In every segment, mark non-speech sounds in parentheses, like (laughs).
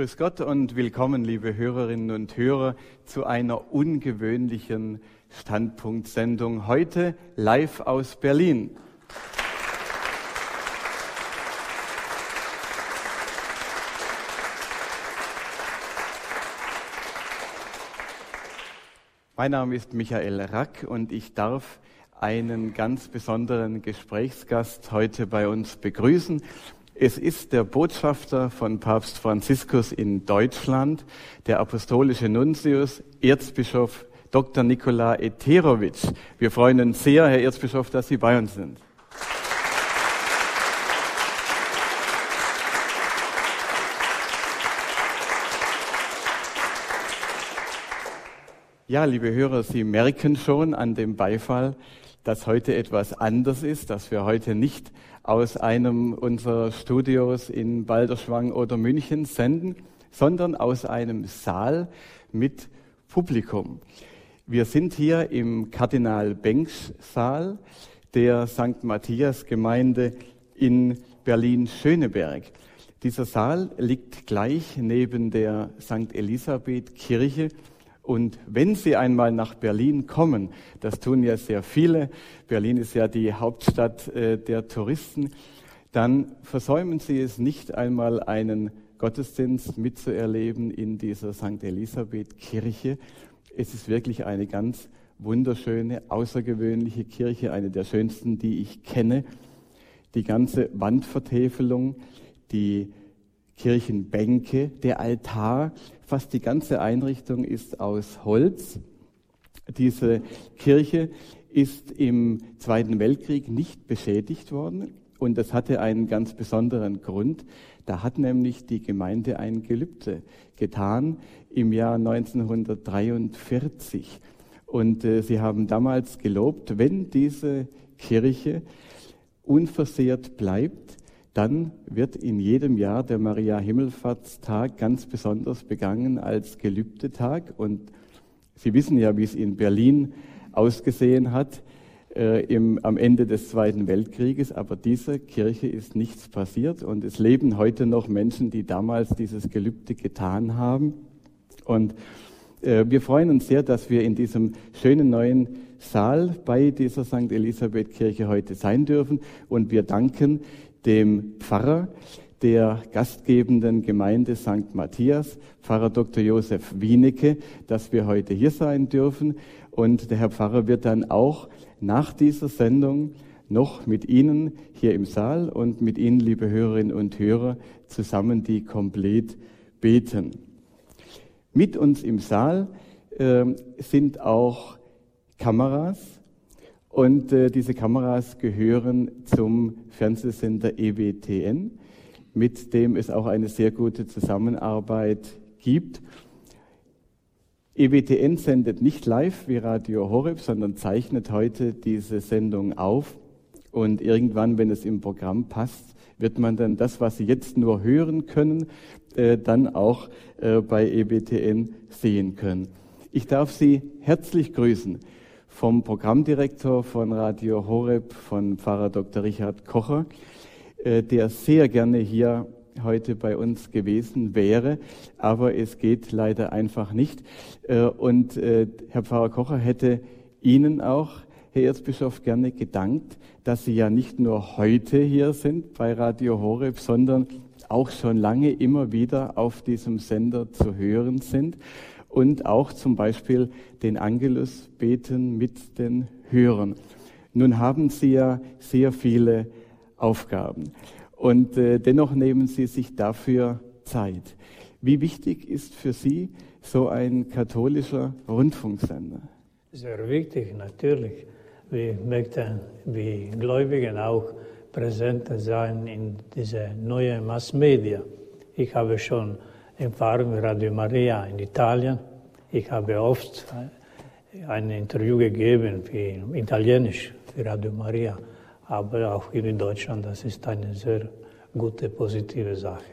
Grüß Gott und willkommen, liebe Hörerinnen und Hörer, zu einer ungewöhnlichen Standpunktsendung. Heute live aus Berlin. Mein Name ist Michael Rack und ich darf einen ganz besonderen Gesprächsgast heute bei uns begrüßen. Es ist der Botschafter von Papst Franziskus in Deutschland, der apostolische Nuntius, Erzbischof Dr. Nikola Eterowitsch. Wir freuen uns sehr, Herr Erzbischof, dass Sie bei uns sind. Ja, liebe Hörer, Sie merken schon an dem Beifall, dass heute etwas anders ist, dass wir heute nicht aus einem unserer Studios in Balderschwang oder München senden, sondern aus einem Saal mit Publikum. Wir sind hier im Kardinal Bengsch Saal der St. Matthias Gemeinde in Berlin-Schöneberg. Dieser Saal liegt gleich neben der St. Elisabeth Kirche und wenn Sie einmal nach Berlin kommen, das tun ja sehr viele, Berlin ist ja die Hauptstadt äh, der Touristen, dann versäumen Sie es nicht einmal einen Gottesdienst mitzuerleben in dieser St. Elisabeth Kirche. Es ist wirklich eine ganz wunderschöne, außergewöhnliche Kirche, eine der schönsten, die ich kenne. Die ganze Wandvertäfelung, die Kirchenbänke, der Altar, fast die ganze Einrichtung ist aus Holz. Diese Kirche ist im Zweiten Weltkrieg nicht beschädigt worden und das hatte einen ganz besonderen Grund. Da hat nämlich die Gemeinde ein Gelübde getan im Jahr 1943. Und äh, sie haben damals gelobt, wenn diese Kirche unversehrt bleibt, dann wird in jedem Jahr der Maria Himmelfahrtstag ganz besonders begangen als Gelübdetag. Und Sie wissen ja, wie es in Berlin ausgesehen hat äh, im, am Ende des Zweiten Weltkrieges. Aber dieser Kirche ist nichts passiert und es leben heute noch Menschen, die damals dieses Gelübde getan haben. Und äh, wir freuen uns sehr, dass wir in diesem schönen neuen Saal bei dieser St. Elisabeth Kirche heute sein dürfen. Und wir danken dem Pfarrer der gastgebenden Gemeinde St. Matthias, Pfarrer Dr. Josef Wienecke, dass wir heute hier sein dürfen. Und der Herr Pfarrer wird dann auch nach dieser Sendung noch mit Ihnen hier im Saal und mit Ihnen, liebe Hörerinnen und Hörer, zusammen die komplett beten. Mit uns im Saal äh, sind auch Kameras, und äh, diese Kameras gehören zum Fernsehsender EWTN, mit dem es auch eine sehr gute Zusammenarbeit gibt. EWTN sendet nicht live wie Radio Horeb, sondern zeichnet heute diese Sendung auf. Und irgendwann, wenn es im Programm passt, wird man dann das, was Sie jetzt nur hören können, äh, dann auch äh, bei EWTN sehen können. Ich darf Sie herzlich grüßen vom Programmdirektor von Radio Horeb, von Pfarrer Dr. Richard Kocher, äh, der sehr gerne hier heute bei uns gewesen wäre, aber es geht leider einfach nicht. Äh, und äh, Herr Pfarrer Kocher hätte Ihnen auch, Herr Erzbischof, gerne gedankt, dass Sie ja nicht nur heute hier sind bei Radio Horeb, sondern auch schon lange immer wieder auf diesem Sender zu hören sind und auch zum Beispiel den Angelus beten mit den Hörern. Nun haben Sie ja sehr viele Aufgaben und äh, dennoch nehmen Sie sich dafür Zeit. Wie wichtig ist für Sie so ein katholischer Rundfunksender? Sehr wichtig, natürlich. Wir möchten, wie Gläubigen auch präsent sein in diese neuen Massmedia. Ich habe schon Erfahrung Radio Maria in Italien. Ich habe oft ein Interview gegeben für Italienisch für Radio Maria, aber auch hier in Deutschland. Das ist eine sehr gute, positive Sache.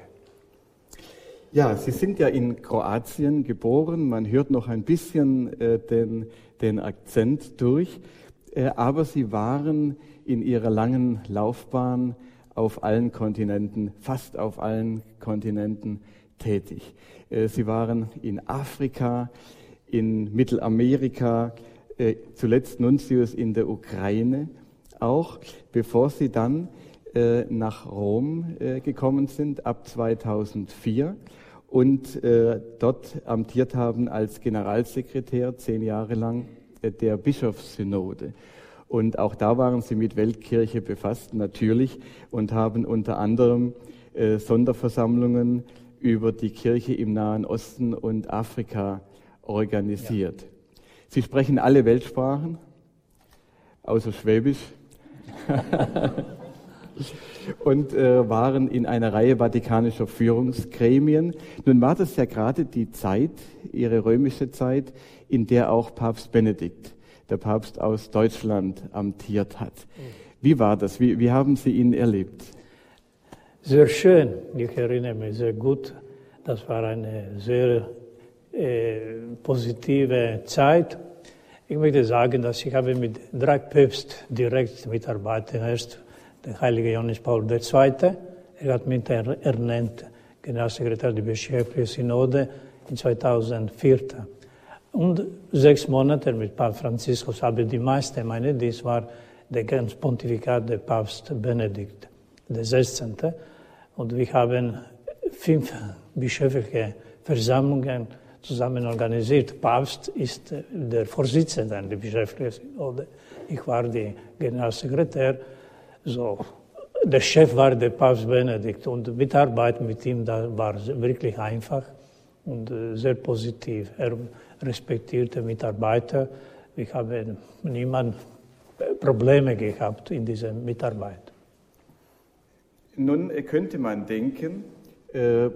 Ja, Sie sind ja in Kroatien geboren. Man hört noch ein bisschen äh, den, den Akzent durch. Äh, aber Sie waren in Ihrer langen Laufbahn auf allen Kontinenten, fast auf allen Kontinenten tätig. Äh, Sie waren in Afrika, in Mittelamerika, äh, zuletzt Nuntius in der Ukraine auch, bevor Sie dann äh, nach Rom gekommen sind ab 2004 und dort amtiert haben als Generalsekretär zehn Jahre lang der Bischofssynode. Und auch da waren Sie mit Weltkirche befasst, natürlich, und haben unter anderem Sonderversammlungen über die Kirche im Nahen Osten und Afrika organisiert. Ja. Sie sprechen alle Weltsprachen, außer Schwäbisch. (laughs) und äh, waren in einer Reihe vatikanischer Führungsgremien. Nun war das ja gerade die Zeit, ihre römische Zeit, in der auch Papst Benedikt, der Papst aus Deutschland, amtiert hat. Wie war das? Wie, wie haben Sie ihn erlebt? Sehr schön. Ich erinnere mich sehr gut. Das war eine sehr äh, positive Zeit. Ich möchte sagen, dass ich habe mit drei Päpsten direkt mitarbeitet. Erst der heilige Johannes Paul II. Er hat mich ernannt, Generalsekretär der Bischöflichen Synode in 2004. Und sechs Monate mit Papst Franziskus, aber die meisten meine, dies war der ganz Pontifikat der Papst Benedikt XVI. Und wir haben fünf bischöfliche Versammlungen zusammen organisiert. Papst ist der Vorsitzende der bischöflichen Synode. Ich war der Generalsekretär. So, der Chef war der Papst Benedikt und Mitarbeit mit ihm da war wirklich einfach und äh, sehr positiv. Er respektierte Mitarbeiter. Ich habe niemand Probleme gehabt in dieser Mitarbeit. Nun könnte man denken, äh,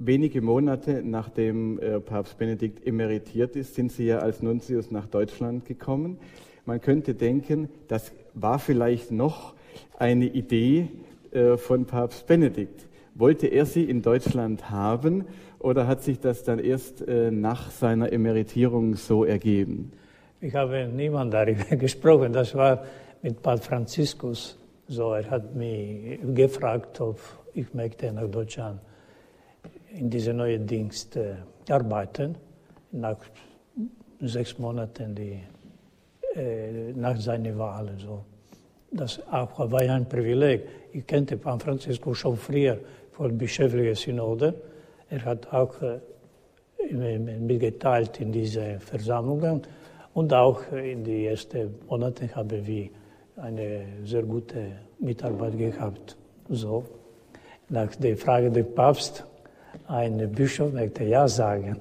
wenige Monate nachdem äh, Papst Benedikt emeritiert ist, sind Sie ja als Nuntius nach Deutschland gekommen. Man könnte denken, das war vielleicht noch eine Idee äh, von Papst Benedikt. Wollte er Sie in Deutschland haben oder hat sich das dann erst äh, nach seiner Emeritierung so ergeben? Ich habe niemand darüber (laughs) gesprochen. Das war mit Papst Franziskus so, er hat mich gefragt, ob ich möchte nach Deutschland in diese neue Dienst äh, arbeiten. Nach sechs Monaten die, äh, nach seiner Wahl. So. Das auch war ein Privileg. Ich kannte Pan Francisco schon früher von bischöflicher Synode. Er hat auch äh, mitgeteilt in diese Versammlungen und auch in den ersten Monaten haben wir eine sehr gute Mitarbeit gehabt. So, nach der Frage des Papst, ein Bischof möchte Ja sagen.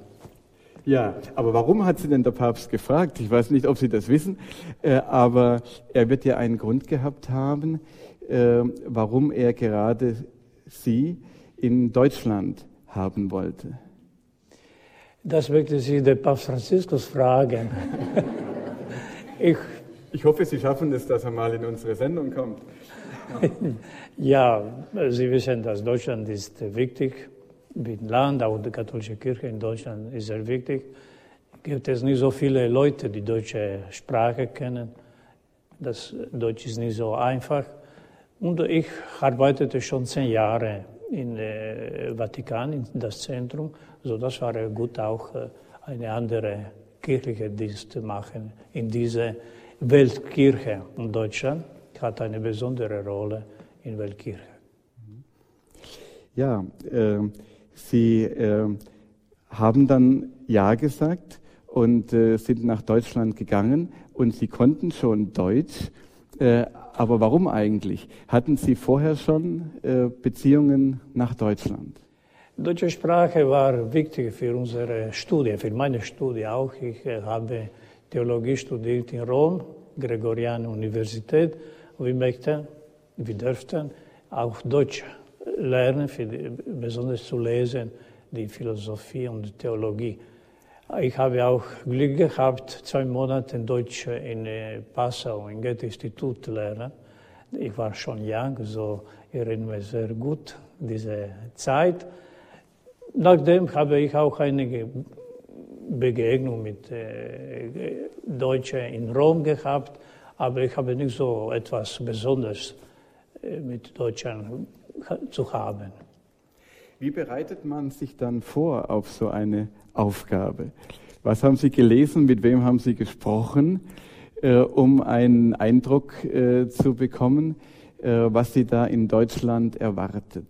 Ja, aber warum hat sie denn der Papst gefragt? Ich weiß nicht, ob Sie das wissen, äh, aber er wird ja einen Grund gehabt haben, äh, warum er gerade Sie in Deutschland haben wollte. Das möchte Sie der Papst Franziskus fragen. (laughs) ich ich hoffe, Sie schaffen es, dass er mal in unsere Sendung kommt. (laughs) ja, Sie wissen, dass Deutschland ist wichtig, ein Land, auch die katholische Kirche in Deutschland ist sehr wichtig. Gibt es nicht so viele Leute, die deutsche Sprache kennen. Das Deutsch ist nicht so einfach. Und ich arbeitete schon zehn Jahre in äh, Vatikan, in das Zentrum, so das war gut auch äh, eine andere kirchliche Dienst machen in diese Weltkirche in Deutschland hat eine besondere Rolle in Weltkirche. Ja, äh, Sie äh, haben dann Ja gesagt und äh, sind nach Deutschland gegangen und Sie konnten schon Deutsch. Äh, aber warum eigentlich? Hatten Sie vorher schon äh, Beziehungen nach Deutschland? Deutsche Sprache war wichtig für unsere Studie, für meine Studie auch. Ich äh, habe Theologie studiert in Rom, Gregoriane Universität. Wir möchten, wir dürften auch Deutsch lernen, die, besonders zu lesen, die Philosophie und die Theologie. Ich habe auch Glück gehabt, zwei Monate Deutsch in äh, Passau, im Goethe-Institut lernen. Ich war schon jung, so erinnere mich sehr gut diese Zeit. Nachdem habe ich auch einige Begegnung mit äh, Deutschen in Rom gehabt, aber ich habe nicht so etwas Besonderes äh, mit Deutschland zu haben. Wie bereitet man sich dann vor auf so eine Aufgabe? Was haben Sie gelesen? Mit wem haben Sie gesprochen, äh, um einen Eindruck äh, zu bekommen, äh, was Sie da in Deutschland erwartet?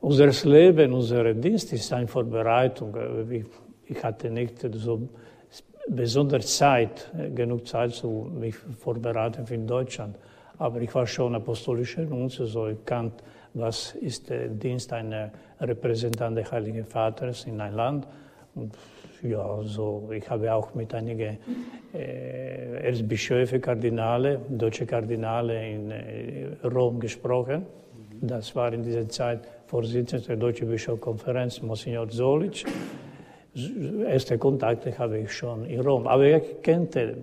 Unser Leben, unser Dienst ist eine Vorbereitung. Ich hatte nicht so besonders Zeit, genug Zeit, zu mich vorbereiten für Deutschland. Aber ich war schon apostolischer Nunzius, so ich kannte, was ist der Dienst eines Repräsentanten des Heiligen Vaters in ein Land. Und ja, so, ich habe auch mit einigen äh, Erzbischöfe, Kardinale, deutsche Kardinale in äh, Rom gesprochen. Das war in dieser Zeit Vorsitzender der Deutschen Bischofskonferenz, Monsignor Solic. Erste Kontakte habe ich schon in Rom. Aber ich kannte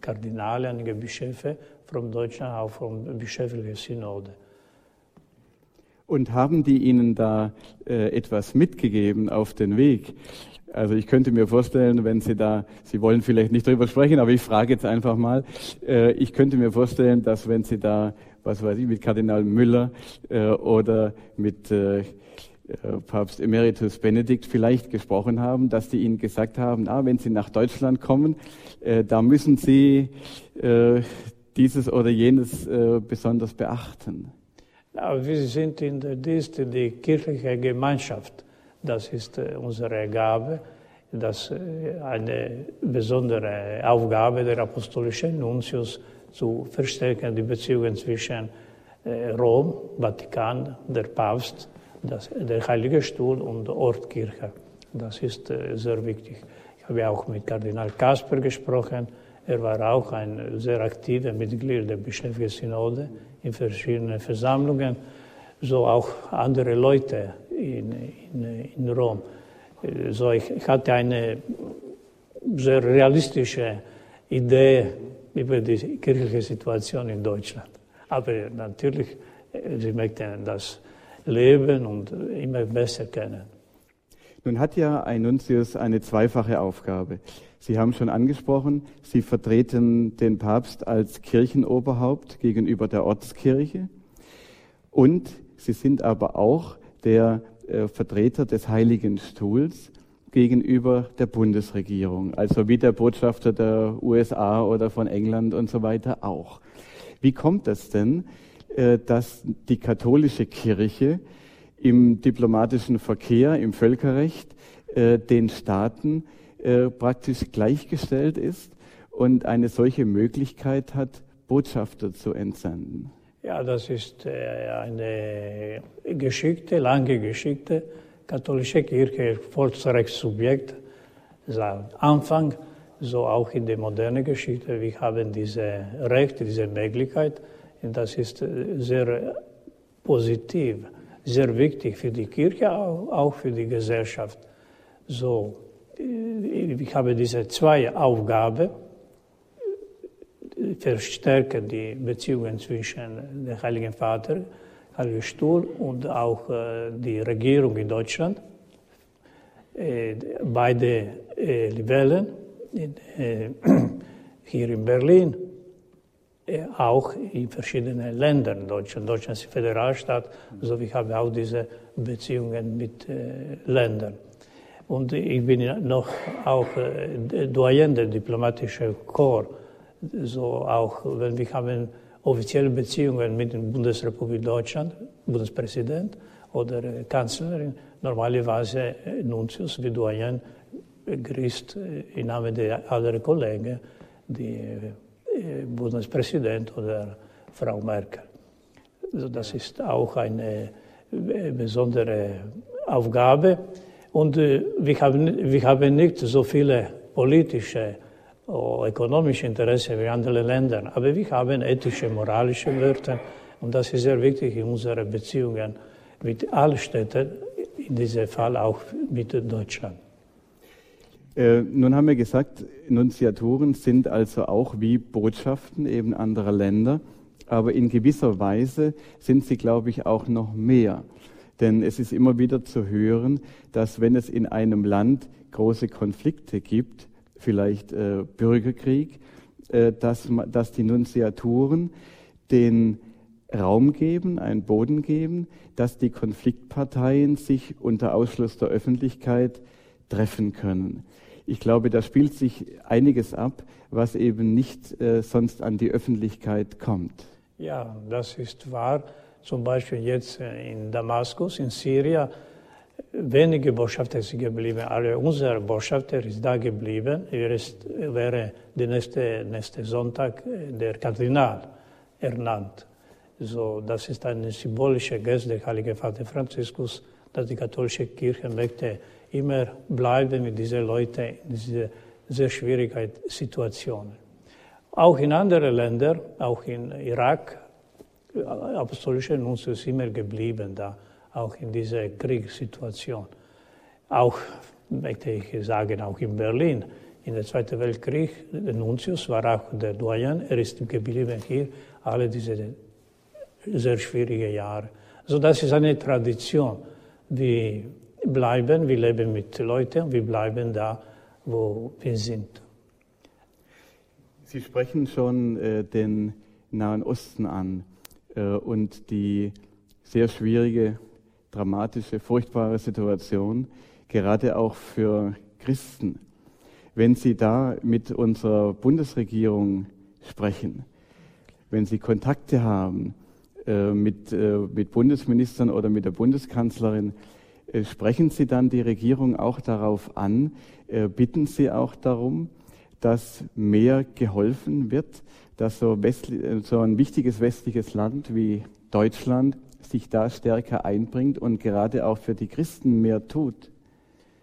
Kardinale, einige Bischöfe von Deutschland, auch vom bischöflichen Synode. Und haben die Ihnen da äh, etwas mitgegeben auf den Weg? Also ich könnte mir vorstellen, wenn Sie da, Sie wollen vielleicht nicht drüber sprechen, aber ich frage jetzt einfach mal, äh, ich könnte mir vorstellen, dass wenn Sie da, was weiß ich, mit Kardinal Müller äh, oder mit äh Papst Emeritus Benedikt vielleicht gesprochen haben, dass die Ihnen gesagt haben, ah, wenn Sie nach Deutschland kommen, äh, da müssen Sie äh, dieses oder jenes besonders beachten. Ja, wir sind in der Dienst in die kirchliche Gemeinschaft. Das ist äh, unsere Gabe. Das äh, eine besondere Aufgabe der apostolischen Nuntius zu verstärken die Beziehungen zwischen äh, Rom, Vatikan, der Papst, das, der Heilige Stuhl und Ortkirche. Das ist sehr wichtig. Ich habe auch mit Kardinal Kasper gesprochen. Er war auch ein sehr aktiver Mitglied der Bischöflichen Synode in verschiedenen Versammlungen, so auch andere Leute in, in, in Rom. So, ich, hatte eine sehr realistische Idee über die kirchliche Situation in Deutschland. Aber natürlich, sie möchten das Leben und immer besser kennen. Nun hat ja ein Nuntius eine zweifache Aufgabe. Sie haben schon angesprochen, Sie vertreten den Papst als Kirchenoberhaupt gegenüber der Ortskirche und Sie sind aber auch der äh, Vertreter des Heiligen Stuhls gegenüber der Bundesregierung, also wie der Botschafter der USA oder von England und so weiter auch. Wie kommt es denn, dass die katholische Kirche im diplomatischen Verkehr, im Völkerrecht äh, den Staaten praktisch gleichgestellt ist und eine solche Möglichkeit hat, Botschafter zu entsenden? Ja, das ist äh, eine Geschichte, lange Geschichte. Katholische Kirche, Volksrechtssubjekt seit Anfang, so auch in der modernen Geschichte. Wir haben diese Recht, diese Möglichkeit. Das ist äh, sehr positiv, sehr wichtig für die Kirche, auch für die Gesellschaft. So, äh, ich habe diese zwei Aufgaben verstärken die Beziehungen zwischen dem Heiligen Vater, Heiligen Stuhl und auch äh, die Regierung in Deutschland. Äh, beide äh, Libellen, äh, (clears throat) hier in Berlin, äh, auch in verschiedenen Ländern. Deutschland, Deutschland ist Föderalstaat, also ich habe auch diese Beziehungen mit äh, Ländern. Und ich bin noch auch äh, Doyen der diplomatischen Korps so auch, wenn wir haben offizielle Beziehungen mit der Bundesrepublik Deutschland, Bundespräsident oder Kanzlerin, normalerweise Nuntius wie Doyen grüßt im Namen der anderen Kollegen die Bundespräsident oder Frau Merkel. Also das ist auch eine besondere Aufgabe. Und wir haben, wir haben nicht so viele politische oder ökonomische Interesse wie andere Länder. Aber wir haben ethische, moralische Werte und das ist sehr wichtig in unseren Beziehungen mit allen Städten, in diesem Fall auch mit Deutschland. Äh, nun haben wir gesagt, Nunziaturen sind also auch wie Botschaften eben anderer Länder, aber in gewisser Weise sind sie, glaube ich, auch noch mehr. Denn es ist immer wieder zu hören, dass wenn es in einem Land große Konflikte gibt, vielleicht äh, Bürgerkrieg, äh, dass, dass die Nunziaturen den Raum geben, einen Boden geben, dass die Konfliktparteien sich unter Ausschluss der Öffentlichkeit treffen können. Ich glaube, da spielt sich einiges ab, was eben nicht äh, sonst an die Öffentlichkeit kommt. Ja, das ist wahr. Zum Beispiel jetzt äh, in Damaskus, in Syrien, wenige Botschafter sind geblieben. Alle unser Botschafter ist da geblieben. Er ist, wäre der nächste, nächste Sonntag äh, der Kardinal ernannt. So, das ist eine symbolische Geste der Heilige Vater Franziskus, dass die katholische Kirche möchte immer bleiben mit diesen Leuten in dieser sehr schwierigen Situation. Auch in anderen Ländern, auch in Irak, apostolische Nunzius ist immer geblieben da, auch in dieser Kriegssituation. Auch, möchte ich sagen, auch in Berlin. In der Zweiten Weltkrieg, der Nunzius war auch der Doyen, er ist geblieben hier, alle diese sehr schwierige Jahre. Also das ist eine Tradition. Wir bleiben, wir leben mit Leuten, wir bleiben da, wo wir sind. Sie sprechen schon äh, den Nahen Osten an äh, und die sehr schwierige, dramatische, furchtbare Situation, gerade auch für Christen. Wenn Sie da mit unserer Bundesregierung sprechen, wenn Sie Kontakte haben äh, mit, äh, mit Bundesministern oder mit der Bundeskanzlerin, sprechen Sie dann die Regierung auch darauf an, äh, bitten Sie auch darum, dass mehr geholfen wird, dass so, äh, so ein wichtiges westliches Land wie Deutschland sich da stärker einbringt und gerade auch für die Christen mehr tut?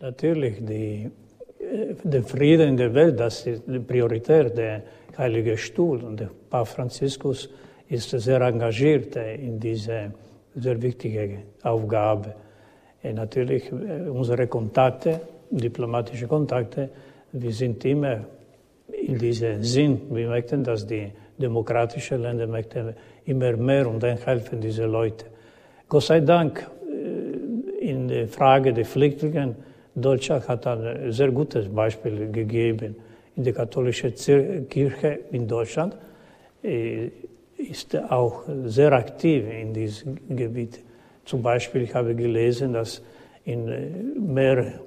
Natürlich, die, der Frieden in der Welt, das ist die Priorität der Heilige Stuhl und der Papst Franziskus ist sehr engagiert in diese sehr wichtige Aufgabe. Und natürlich unsere Kontakte, diplomatische Kontakte, wir sind immer in diesem Sinn. Wir möchten, dass die demokratischen Länder möchten immer mehr und dann helfen diese Leute. Gott sei Dank, in der Frage der Flüchtlinge, Deutschland hat ein sehr gutes Beispiel gegeben. In der katholischen Kirche in Deutschland ist auch sehr aktiv in diesem Gebiet. Zum Beispiel, ich habe gelesen, dass in mehr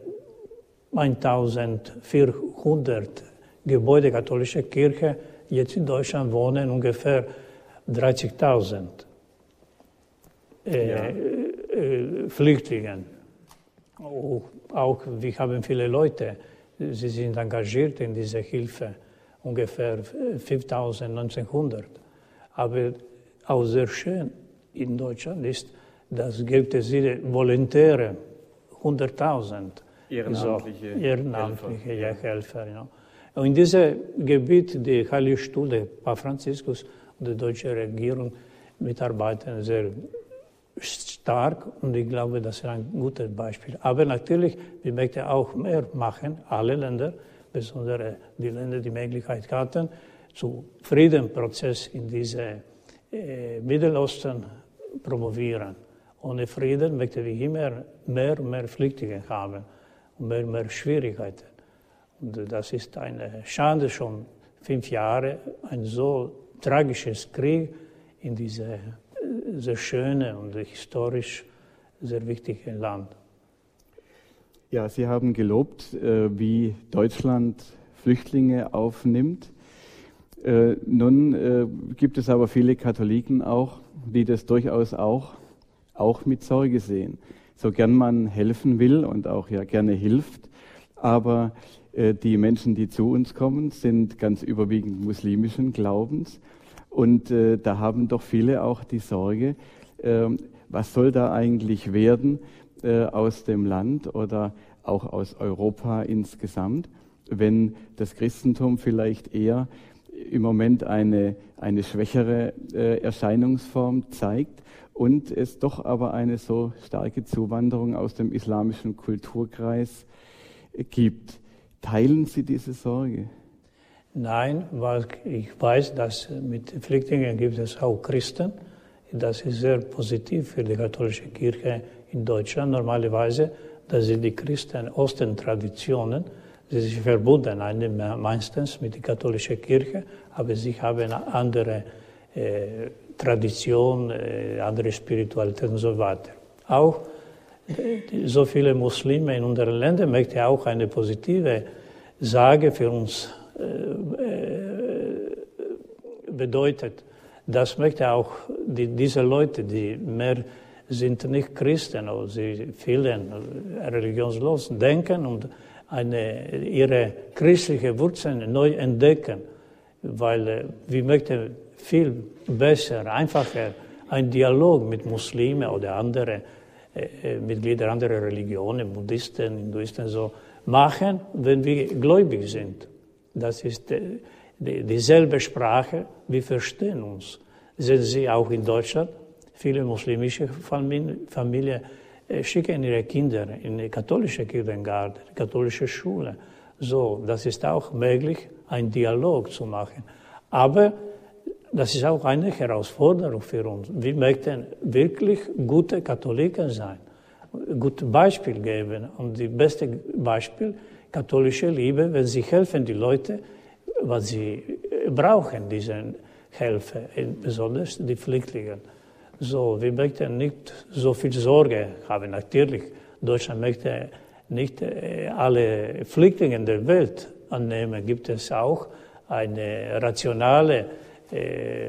1400 Gebäude der katholischen Kirche jetzt in Deutschland wohnen ungefähr 30.000 äh, ja. äh, Flüchtlinge. Auch, auch wir haben viele Leute, sie sind engagiert in dieser Hilfe, ungefähr 5.000, 1900. Aber auch sehr schön in Deutschland ist, dass gibt es Volontäre, 100.000. Ehrenamtliche, so, ehrenamtliche Helfer. Helfer ja. Und in diesem Gebiet, die Heilige Stuhl, der Papst Franziskus und die deutsche Regierung mitarbeiten sehr stark und ich glaube, das ist ein gutes Beispiel. Aber natürlich, wir möchten auch mehr machen, alle Länder, besonders die Länder, die Möglichkeit hatten, zu Friedenprozess in diese äh, Mittelosten promovieren. Ohne Frieden möchten wir immer mehr und mehr Flüchtlinge haben und mehr und mehr Schwierigkeiten. Und das ist eine Schande schon fünf Jahre, ein so tragisches Krieg in diesem sehr schönen und historisch sehr wichtigen Land. Ja, Sie haben gelobt, äh, wie Deutschland Flüchtlinge aufnimmt. Äh, nun äh, gibt es aber viele Katholiken auch, die das durchaus auch, auch mit Sorge sehen. So gern man helfen will und auch ja gerne hilft, aber äh, die Menschen, die zu uns kommen, sind ganz überwiegend muslimischen Glaubens. Und äh, da haben doch viele auch die Sorge, äh, was soll da eigentlich werden äh, aus dem Land oder auch aus Europa insgesamt, wenn das Christentum vielleicht eher im Moment eine, eine schwächere äh, Erscheinungsform zeigt und es doch aber eine so starke Zuwanderung aus dem islamischen Kulturkreis gibt. Teilen Sie diese Sorge? Nein, weil ich weiß, dass mit Flüchtlingen gibt es auch Christen. Das ist sehr positiv für die katholische Kirche in Deutschland. Normalerweise, das sind die Christen Osten-Traditionen. Sie sind verbunden, meistens mit der katholischen Kirche, aber sie haben andere äh, Tradition, äh, andere Spiritualität und so weiter. Auch so viele Muslime in unseren Ländern möchte auch eine positive Sage für uns bedeutet. Das möchte auch die, diese Leute, die mehr sind nicht Christen, oder sie vielen religionslos denken und eine, ihre christliche Wurzeln neu entdecken, weil wir möchten viel besser, einfacher einen Dialog mit Muslimen oder anderen äh, Mitgliedern anderer Religionen, Buddhisten, Hinduisten so machen, wenn wir gläubig sind. Das ist äh, dieselbe Sprache, wir verstehen uns. Sehen Sie auch in Deutschland, viele muslimische Familien, Familien äh, schicken ihre Kinder in die katholische Kindergarten, katholische Schule. So, das ist auch möglich, einen Dialog zu machen. Aber das ist auch eine Herausforderung für uns. Wir möchten wirklich gute Katholiken sein, gutes Beispiel geben. Und das beste Beispiel, katholische Liebe, wenn sie helfen die Leute, was sie brauchen, diese Hilfe, besonders die Flüchtlinge. So, wir möchten nicht so viel Sorge haben. Natürlich, Deutschland möchte nicht äh, alle Flüchtlinge der Welt annehmen. Gibt es auch eine rationale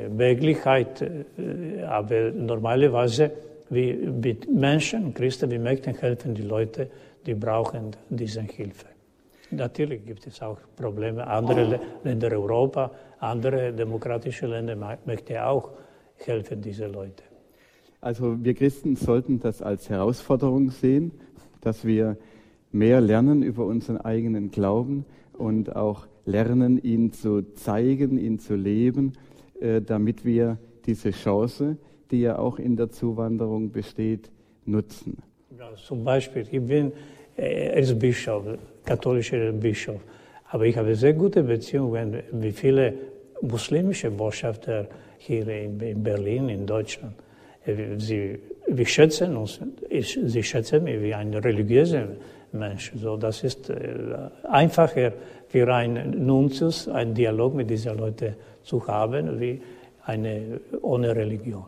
Möglichkeit, aber normalerweise wie mit Menschen, Christen, wir möchten helfen die Leute, die brauchen diese Hilfe. Natürlich gibt es auch Probleme. Andere Länder Europa, andere demokratische Länder möchten auch helfen diese Leute. Also wir Christen sollten das als Herausforderung sehen, dass wir mehr lernen über unseren eigenen Glauben und auch lernen, ihn zu zeigen, ihn zu leben, damit wir diese Chance, die ja auch in der Zuwanderung besteht, nutzen. Ja, zum Beispiel, ich bin äh, als Bischof, katholischer Bischof, aber ich habe sehr gute Beziehungen mit vielen muslimischen Botschafter hier in Berlin, in Deutschland. Äh, sie, wir schätzen uns, ich, sie schätzen mich wie ein religiöser Mensch. So, das ist einfacher für einen Nuntius, einen Dialog mit diesen Leuten zu haben, wie eine ohne Religion.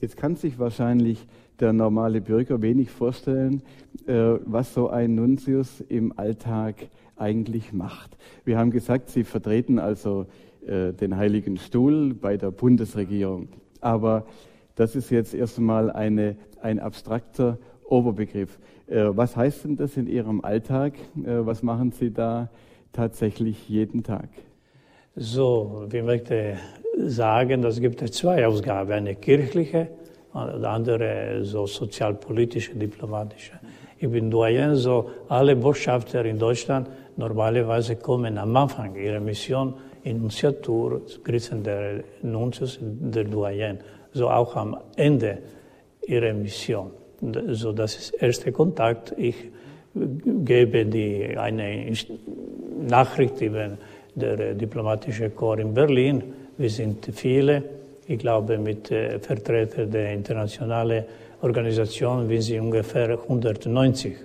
Jetzt kann sich wahrscheinlich der normale Bürger wenig vorstellen, äh, was so ein Nuntius im Alltag eigentlich macht. Wir haben gesagt, Sie vertreten also äh, den Heiligen Stuhl bei der Bundesregierung. Aber das ist jetzt erstmal eine, ein abstrakter Oberbegriff. Äh, was heißt denn das in Ihrem Alltag? Was machen Sie da tatsächlich jeden Tag? So, ich möchte sagen, es gibt zwei Ausgaben, eine kirchliche und andere so sozialpolitische, diplomatische. Ich bin Doyen, so alle Botschafter in Deutschland normalerweise kommen am Anfang ihrer Mission in Nunciatur, Grüßen der Nuntius, der Doyen, so auch am Ende ihrer Mission. So, das ist der erste Kontakt. Ich gebe die, eine Nachricht über der diplomatische Korps in Berlin. Wir sind viele, ich glaube mit äh, Vertretern der internationalen Organisation, wir sind ungefähr 190.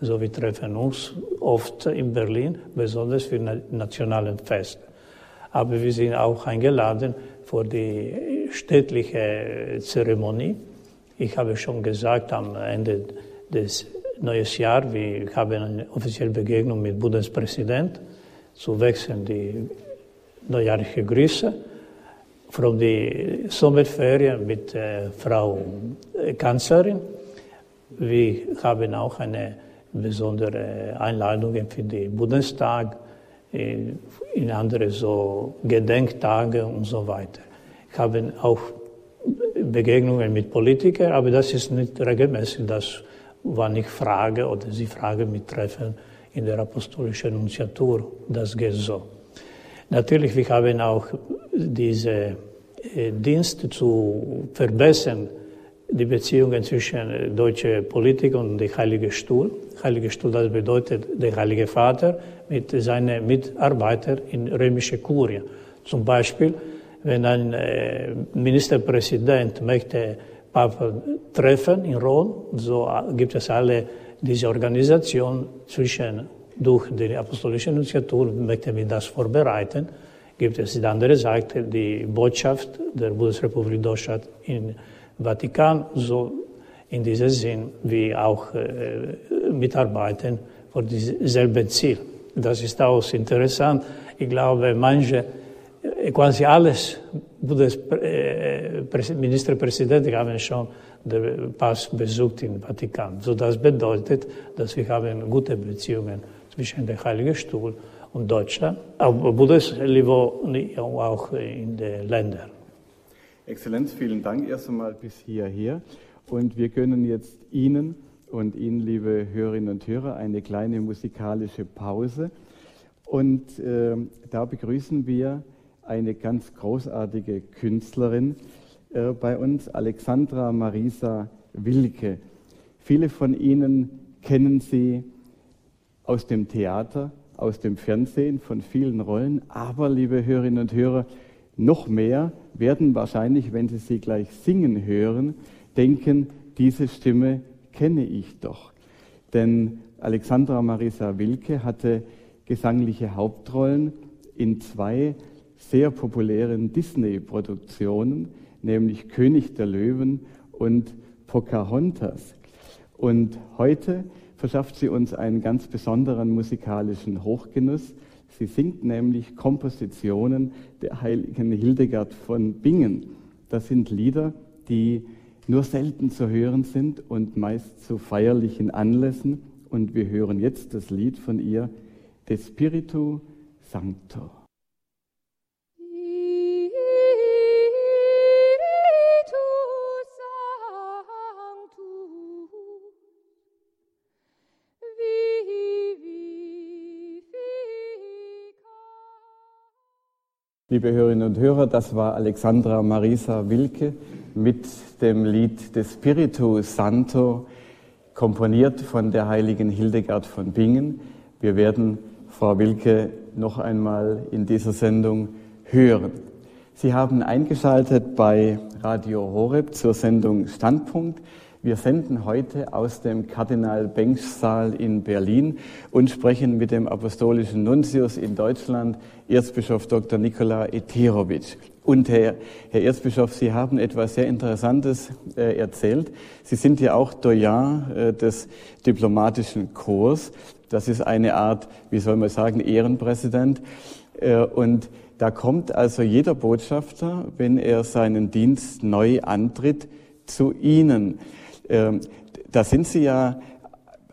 So, wir treffen uns oft in Berlin, besonders für nationalen Fest. Aber wir sind auch eingeladen für die städtliche Zeremonie. Ich habe schon gesagt, am Ende des neuen Jahres, wir haben eine offizielle Begegnung mit Bundespräsident zu wechseln die neujährige Grüße von die Sommerferien mit äh, Frau äh, Kanzlerin. Wir haben auch eine besondere Einladung für den Bundestag, in, in andere so Gedenktage und so weiter. Ich habe auch Begegnungen mit Politikern, aber das ist nicht regelmäßig. Das war nicht Frage oder sie Frage mit Treffen in der apostolischen Nunziatur. Das geht so. Natürlich, wir haben auch diese äh, Dienst zu verbessern, die Beziehungen zwischen äh, deutscher Politik und dem Heiligen Stuhl. Heilige Stuhl, das bedeutet der Heilige Vater mit seinen Mitarbeitern in römischer Kurie. Zum Beispiel, wenn ein äh, Ministerpräsident möchte Papa treffen in Rom, so gibt es alle diese Organisation zwischen durch die apostolische Nunziatur möchten wir das vorbereiten gibt es die andere Seite, die Botschaft der Bundesrepublik Deutschland in Vatikan, so in diesem Sinn wie auch äh, mitarbeiten für dieselbe Ziel. Das ist auch interessant. Ich glaube, manche, äh, quasi alles Bundesministerpräsidenten äh, haben schon den Pass besucht in Vatikan. So das bedeutet, dass wir haben gute Beziehungen zwischen dem Heiligen Stuhl und Deutschland, auf Bundesniveau auch in den Ländern. Exzellenz, vielen Dank erst einmal bis hierher. Und wir gönnen jetzt Ihnen und Ihnen, liebe Hörerinnen und Hörer, eine kleine musikalische Pause. Und äh, da begrüßen wir eine ganz großartige Künstlerin äh, bei uns, Alexandra Marisa Wilke. Viele von Ihnen kennen sie aus dem Theater, aus dem Fernsehen, von vielen Rollen. Aber, liebe Hörerinnen und Hörer, noch mehr werden wahrscheinlich, wenn Sie sie gleich singen hören, denken, diese Stimme kenne ich doch. Denn Alexandra Marisa Wilke hatte gesangliche Hauptrollen in zwei sehr populären Disney-Produktionen, nämlich König der Löwen und Pocahontas. Und heute verschafft sie uns einen ganz besonderen musikalischen Hochgenuss. Sie singt nämlich Kompositionen der heiligen Hildegard von Bingen. Das sind Lieder, die nur selten zu hören sind und meist zu feierlichen Anlässen. Und wir hören jetzt das Lied von ihr, De Spiritu Sancto. Liebe Hörerinnen und Hörer, das war Alexandra Marisa Wilke mit dem Lied De Spiritu Santo, komponiert von der heiligen Hildegard von Bingen. Wir werden Frau Wilke noch einmal in dieser Sendung hören. Sie haben eingeschaltet bei Radio Horeb zur Sendung Standpunkt. Wir senden heute aus dem Kardinal Bengsch Saal in Berlin und sprechen mit dem apostolischen Nuntius in Deutschland, Erzbischof Dr. Nikola Eterowitsch. Und Herr, Herr Erzbischof, Sie haben etwas sehr Interessantes äh, erzählt. Sie sind ja auch Doyen äh, des diplomatischen Chors. Das ist eine Art, wie soll man sagen, Ehrenpräsident. Äh, und da kommt also jeder Botschafter, wenn er seinen Dienst neu antritt, zu Ihnen. Ähm, da sind Sie ja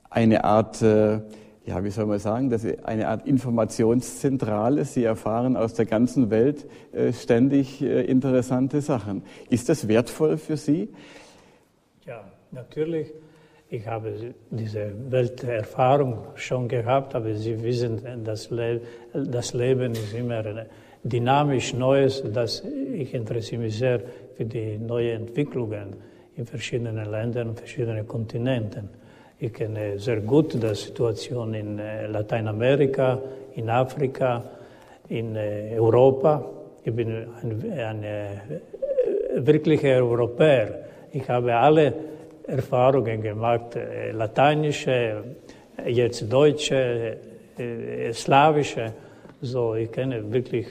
eine Art, äh, ja, wie soll man sagen, das ist eine Art Informationszentrale. Sie erfahren aus der ganzen Welt äh, ständig äh, interessante Sachen. Ist das wertvoll für Sie? Ja, natürlich. Ich habe diese Welterfahrung schon gehabt, aber Sie wissen, das, Le das Leben ist immer dynamisch Neues. Das, ich interessiere mich sehr für die neuen Entwicklungen in verschiedenen Ländern, verschiedenen Kontinenten. Ich kenne sehr gut die Situation in äh, Lateinamerika, in Afrika, in äh, Europa. Ich bin ein, ein äh, wirklicher Europäer. Ich habe alle Erfahrungen gemacht, lateinische, jetzt deutsche, slawische. So, ich kenne wirklich,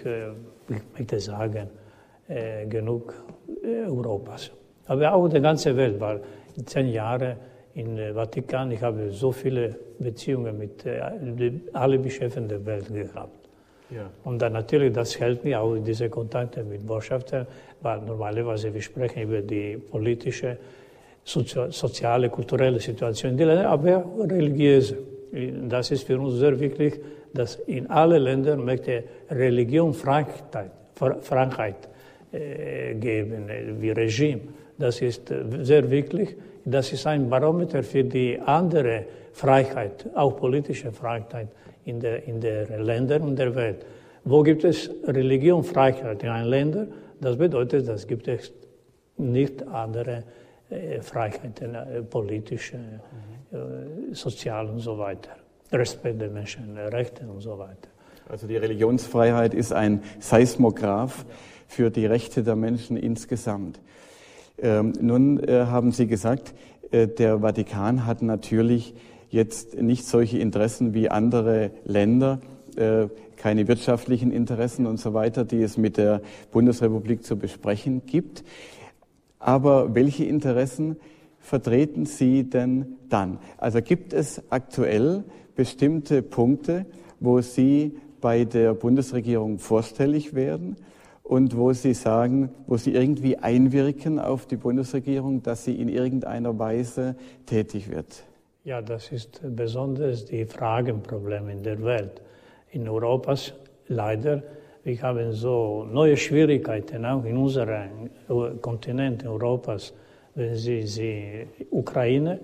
ich möchte sagen, genug Europas aber auch der ganze Welt, weil in zehn Jahren in Vatikan, ich habe so viele Beziehungen mit äh, allen Bischöfen der Welt gehabt. Ja. Und dann natürlich, das hält mir auch diese Kontakte mit Botschaftern, weil normalerweise wir sprechen über die politische, soziale, kulturelle Situation in den Ländern, aber religiöse. Das ist für uns sehr wichtig, dass in allen Ländern möchte Religion Frankheit, Frankheit äh, geben, äh, wie Regime. Das ist äh, sehr wichtig. Das ist ein Barometer für die andere Freiheit, auch politische Freiheit in der, in der Ländern der Welt. Wo gibt es Religionfreiheit in einem Länder? Das bedeutet, es gibt es nicht andere äh, Freiheiten, äh, politische, äh, sozial und so weiter. Respekt der Menschenrechte und so weiter. Also die Religionsfreiheit ist ein Seismograph für die Rechte der Menschen insgesamt. Ähm, nun äh, haben Sie gesagt, äh, der Vatikan hat natürlich jetzt nicht solche Interessen wie andere Länder äh, keine wirtschaftlichen Interessen und so weiter, die es mit der Bundesrepublik zu besprechen gibt. Aber welche Interessen vertreten Sie denn dann? Also gibt es aktuell bestimmte Punkte, wo Sie bei der Bundesregierung vorstellig werden und wo Sie sagen, wo Sie irgendwie einwirken auf die Bundesregierung, dass sie in irgendeiner Weise tätig wird? Ja, das ist besonders die Fragenprobleme in der Welt. In Europa leider, wir haben so neue Schwierigkeiten auch in unserem Kontinent Europas. Wenn Sie, Sie Ukraine,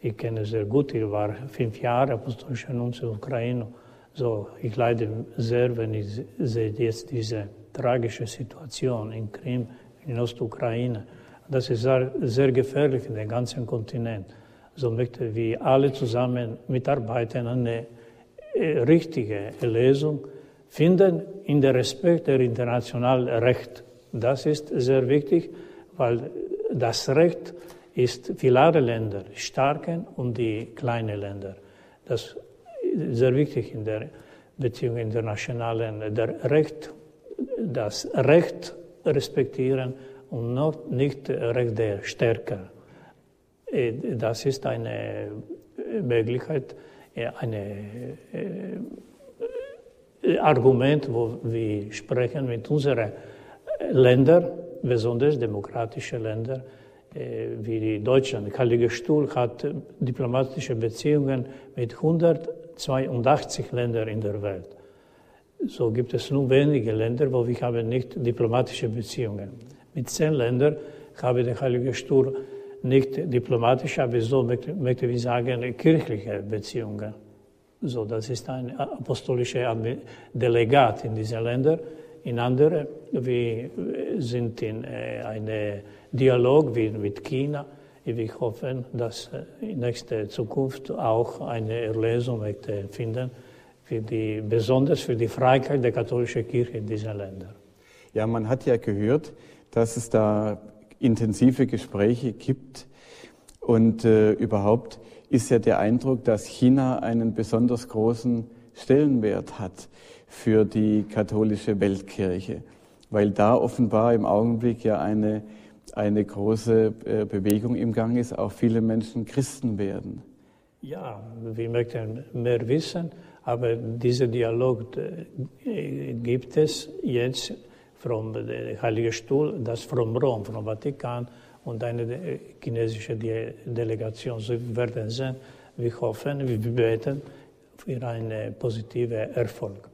ich kenne sehr gut, ich war fünf Jahre apostolischer Nunz in Ukraine. So, ich leide sehr, wenn ich sehe jetzt diese tragische Situation in Krim, in Ostukraine. Das ist sehr, sehr gefährlich in dem ganzen Kontinent. So möchten wir alle zusammen mitarbeiten, eine äh, richtige Lesung finden in der Respekt der internationalen Recht. Das ist sehr wichtig, weil das Recht ist für alle Länder, starken und die kleinen Länder. Das ist sehr wichtig in der Beziehung internationalen. Der Recht das Recht respektieren und noch nicht Recht der Stärker. Äh, das ist eine Möglichkeit, äh, ein äh, Argument, wo wir sprechen mit unseren Ländern, besonders demokratische Länder, wie Deutschland. Heilige Stuhl hat diplomatische Beziehungen mit 182 Ländern in der Welt. So gibt es nur wenige Länder, wo wir haben nicht diplomatische Beziehungen. Mit zehn Ländern habe der Heilige Stuhl nicht diplomatische, aber so möchte, ich sagen, kirchliche Beziehungen. So, das ist ein apostolischer Delegat in diesen Ländern. In anderen, wir sind in äh, einem Dialog wie mit China. Wir hoffen, dass äh, in nächster Zukunft auch eine Erlesung finden für die, besonders für die Freiheit der katholischen Kirche in diesen Ländern. Ja, man hat ja gehört, dass es da intensive Gespräche gibt und äh, überhaupt ist ja der Eindruck, dass China einen besonders großen Stellenwert hat für die katholische Weltkirche, weil da offenbar im Augenblick ja eine, eine große äh, Bewegung im Gang ist, auch viele Menschen Christen werden. Ja, wir möchten mehr wissen aber dieser Dialog äh, gibt es jetzt vom Heiligen Stuhl, das vom Rom, vom Vatikan und eine äh, chinesische Delegation. So werden sehen, wir hoffen, wir beten für einen positiven Erfolg.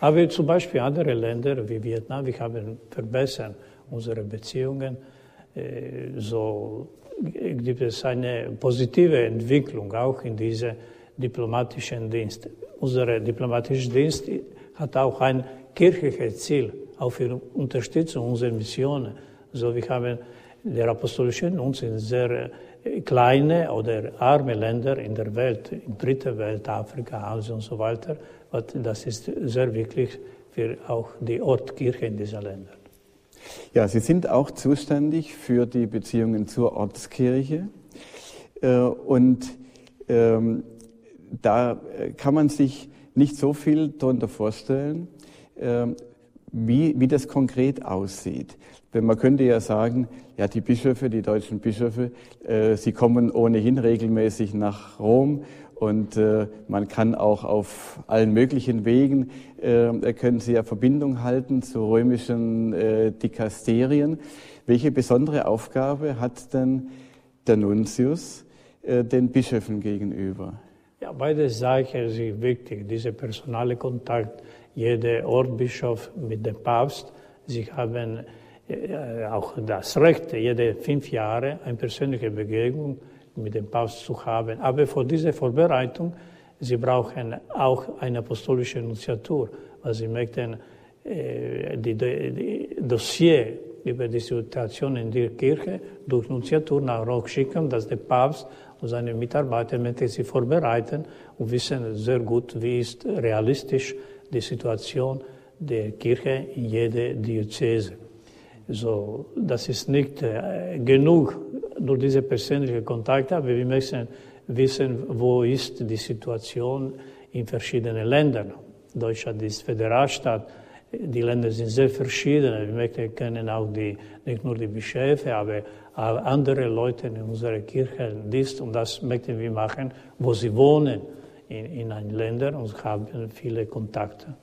Aber zum Beispiel andere Länder wie Vietnam, wir haben verbessert unsere Beziehungen. Äh, so gibt es eine positive Entwicklung auch in diesem diplomatischen Dienst unser diplomatischer Dienst hat auch ein kirchliches Ziel, auch für Unterstützung unserer Missionen. So, wir haben der apostolische uns in sehr äh, kleine oder arme Länder in der Welt, in dritter Welt, Afrika, Asien und so weiter. Das ist sehr wichtig für auch die Ortkirche in diesen Ländern. Ja, Sie sind auch zuständig für die Beziehungen zur Ortskirche. Äh, und ähm, da äh, kann man sich nicht so viel darunter vorstellen, ähm, wie, wie das konkret aussieht. Denn man könnte ja sagen, ja, die Bischöfe, die deutschen Bischöfe, äh, sie kommen ohnehin regelmäßig nach Rom und äh, man kann auch auf allen möglichen Wegen, können sie ja Verbindung halten zu römischen Dikasterien. Welche besondere Aufgabe hat denn der Nuntius den Bischöfen gegenüber? Ja, beide Sachen sind wichtig. Dieser personale Kontakt, jeder Ortbischof mit dem Papst. Sie haben äh, auch das Recht, jede fünf Jahre eine persönliche Begegnung mit dem Papst zu haben. Aber für diese Vorbereitung, sie brauchen auch eine apostolische Nunziatur, weil sie möchten äh, die, die Dossier über die Situation in der Kirche durch Nunziatur nach Rom schicken, dass der Papst und seine Mitarbeiter möchten sich vorbereiten und wissen sehr gut, wie ist realistisch die Situation der Kirche in jeder Diözese. So, das ist nicht äh, genug durch diese persönlichen Kontakte, aber wir müssen wissen, wo ist die Situation in verschiedenen Ländern. Deutschland ist Föderalstaat. Die Länder sind sehr verschieden. Wir kennen auch die, nicht nur die Bischöfe, aber auch andere Leute in unserer Kirche. Dies und das möchten wir machen, wo sie wohnen in, in einen Ländern und haben viele Kontakte.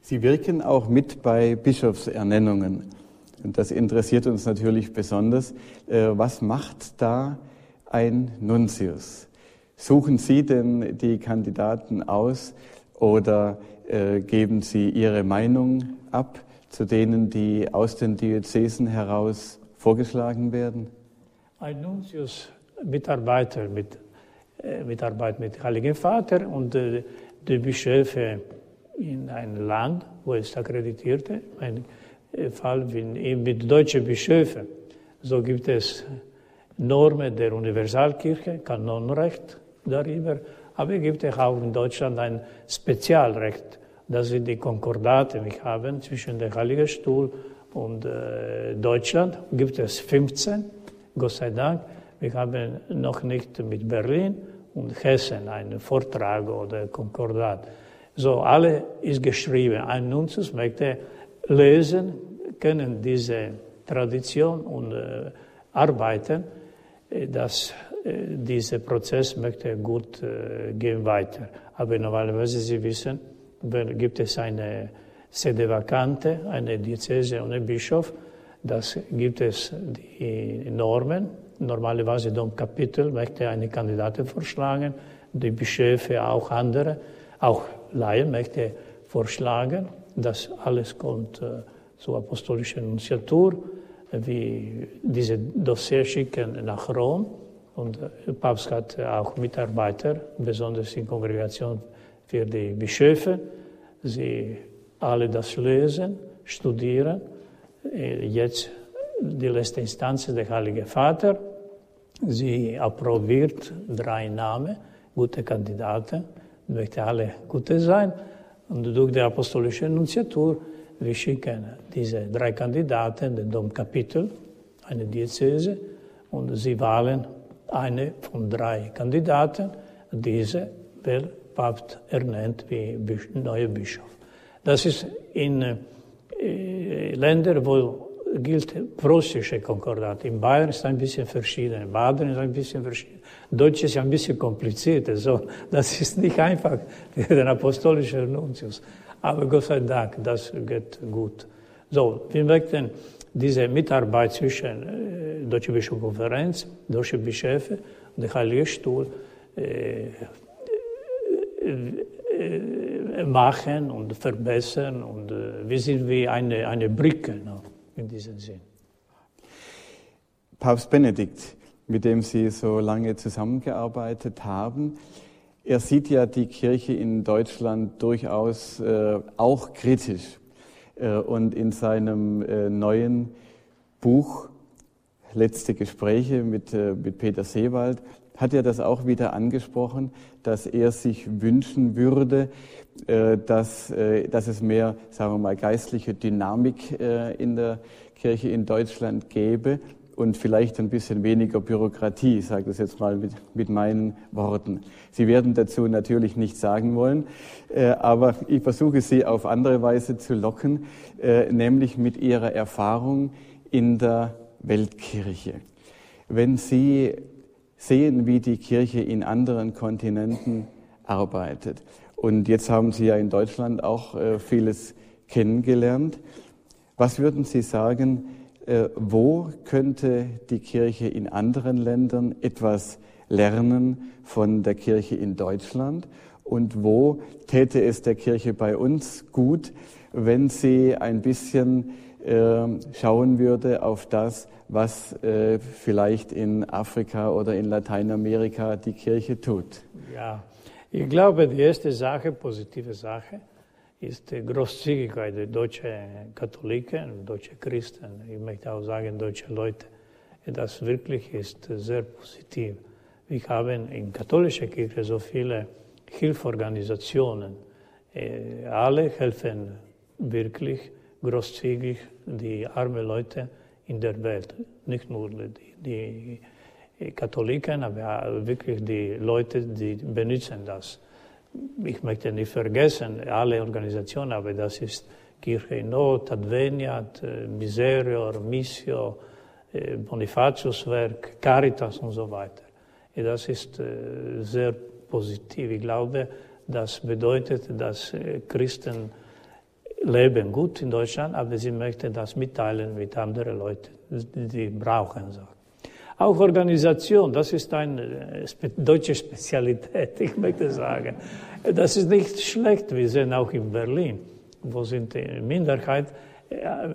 Sie wirken auch mit bei Bischofsernennungen. Und das interessiert uns natürlich besonders. Äh, was macht da ein Nuntius? Suchen Sie denn die Kandidaten aus oder äh, geben Sie Ihre Meinung ab zu denen, die aus den Diözesen heraus vorgeschlagen werden? Ein Nuntius Mitarbeiter mit äh, Mitarbeit mit Heiligen Vater und äh, die Bischöfe in einem Land, wo es akkreditierte, ein äh, Fall wie mit deutschen Bischöfen. So gibt es Normen der Universalkirche, Kanonrecht darüber, aber es gibt auch in Deutschland ein Spezialrecht. Das sind die Konkordate, die wir haben zwischen dem Heiligen Stuhl und äh, Deutschland. Gibt es 15, Gott sei Dank. Wir haben noch nicht mit Berlin und Hessen einen Vortrag oder Konkordat. So, alle ist geschrieben. Ein Nuntius möchte lesen, können diese Tradition und äh, arbeiten, äh, dass äh, dieser Prozess möchte gut äh, gehen weiter. Aber normalerweise, Sie wissen, gibt es eine Sede Vakante, eine Diözese einen Bischof. Das gibt es die Normen, normalerweise Domkapitel möchte eine Kandidatin vorschlagen, die Bischöfe auch andere, auch Laien möchte vorschlagen. Das alles kommt äh, zur apostolischen Nunziatur, wie diese Dossier schicken nach Rom. Und der Papst hat auch Mitarbeiter, besonders in Kongregation für die Bischöfe. Sie alle das lesen, studieren. Jetzt die letzte Instanz, der Heilige Vater. Sie approbiert drei Namen, gute Kandidaten, möchte alle gute sein. Und durch die apostolische Nunziatur, wir schicken diese drei Kandidaten, den Domkapitel, eine Diözese, und sie wählen eine von drei Kandidaten. Diese wird Papst ernannt wie neuer Bischof. Das ist in äh, Ländern, wo gilt preußische Konkordat. In Bayern ist es ein bisschen verschieden, in Baden ist es ein bisschen verschieden. Deutsch ist ein bisschen komplizierter, so. Das ist nicht einfach für (laughs) den apostolischen Nuntius. Aber Gott sei Dank, das geht gut. So, wir möchten diese Mitarbeit zwischen äh, Deutsche Bischofskonferenz, Deutsche Bischöfe und der Heilige Stuhl äh, äh, machen und verbessern und äh, wir sind wie eine, eine Brücke. No? in diesem Sinn. Papst Benedikt, mit dem Sie so lange zusammengearbeitet haben, er sieht ja die Kirche in Deutschland durchaus äh, auch kritisch. Äh, und in seinem neuen Buch Letzte Gespräche mit, mit Peter Seewald hat er das auch wieder angesprochen, dass er sich wünschen würde, dass, äh, dass es mehr, sagen wir mal, geistliche Dynamik äh, in der Kirche in Deutschland gäbe und vielleicht ein bisschen weniger Bürokratie, ich sage das jetzt mal mit, mit meinen Worten. Sie werden dazu natürlich nichts sagen wollen, aber ich versuche Sie auf andere Weise zu locken, nämlich mit Ihrer Erfahrung in der Weltkirche. Wenn Sie sehen, wie die Kirche in anderen Kontinenten arbeitet. Und jetzt haben Sie ja in Deutschland auch äh, vieles kennengelernt. Was würden Sie sagen, äh, wo könnte die Kirche in anderen Ländern etwas lernen von der Kirche in Deutschland? Und wo täte es der Kirche bei uns gut, wenn sie ein bisschen äh, schauen würde auf das, was äh, vielleicht in Afrika oder in Lateinamerika die Kirche tut? Ja, ich glaube, die erste Sache, positive Sache, ist die Großzügigkeit der deutschen Katholiken, deutschen Christen, ich möchte auch sagen deutsche Leute. Das wirklich ist sehr positiv. Wir haben in katholischer Kirche so viele Hilfsorganisationen. Äh, alle helfen wirklich großzügig die armen Leute in der Welt. Nicht nur die, die Katholiken, aber wirklich die Leute, die benutzen das. ich möchte nicht vergessen, alle Organisationen, aber das ist Kirche in Not, Adveniat, Miserior, Missio, Bonifatiuswerk, Caritas und so weiter. Das ist sehr positiv. Ich glaube, das bedeutet, dass Christen leben gut in Deutschland, aber sie möchten das mitteilen mit anderen Leuten, die brauchen es. Auch Organisation, das ist eine deutsche Spezialität, (laughs) ich möchte sagen. Das ist nicht schlecht, wir sehen auch in Berlin, wo sind die Minderheit,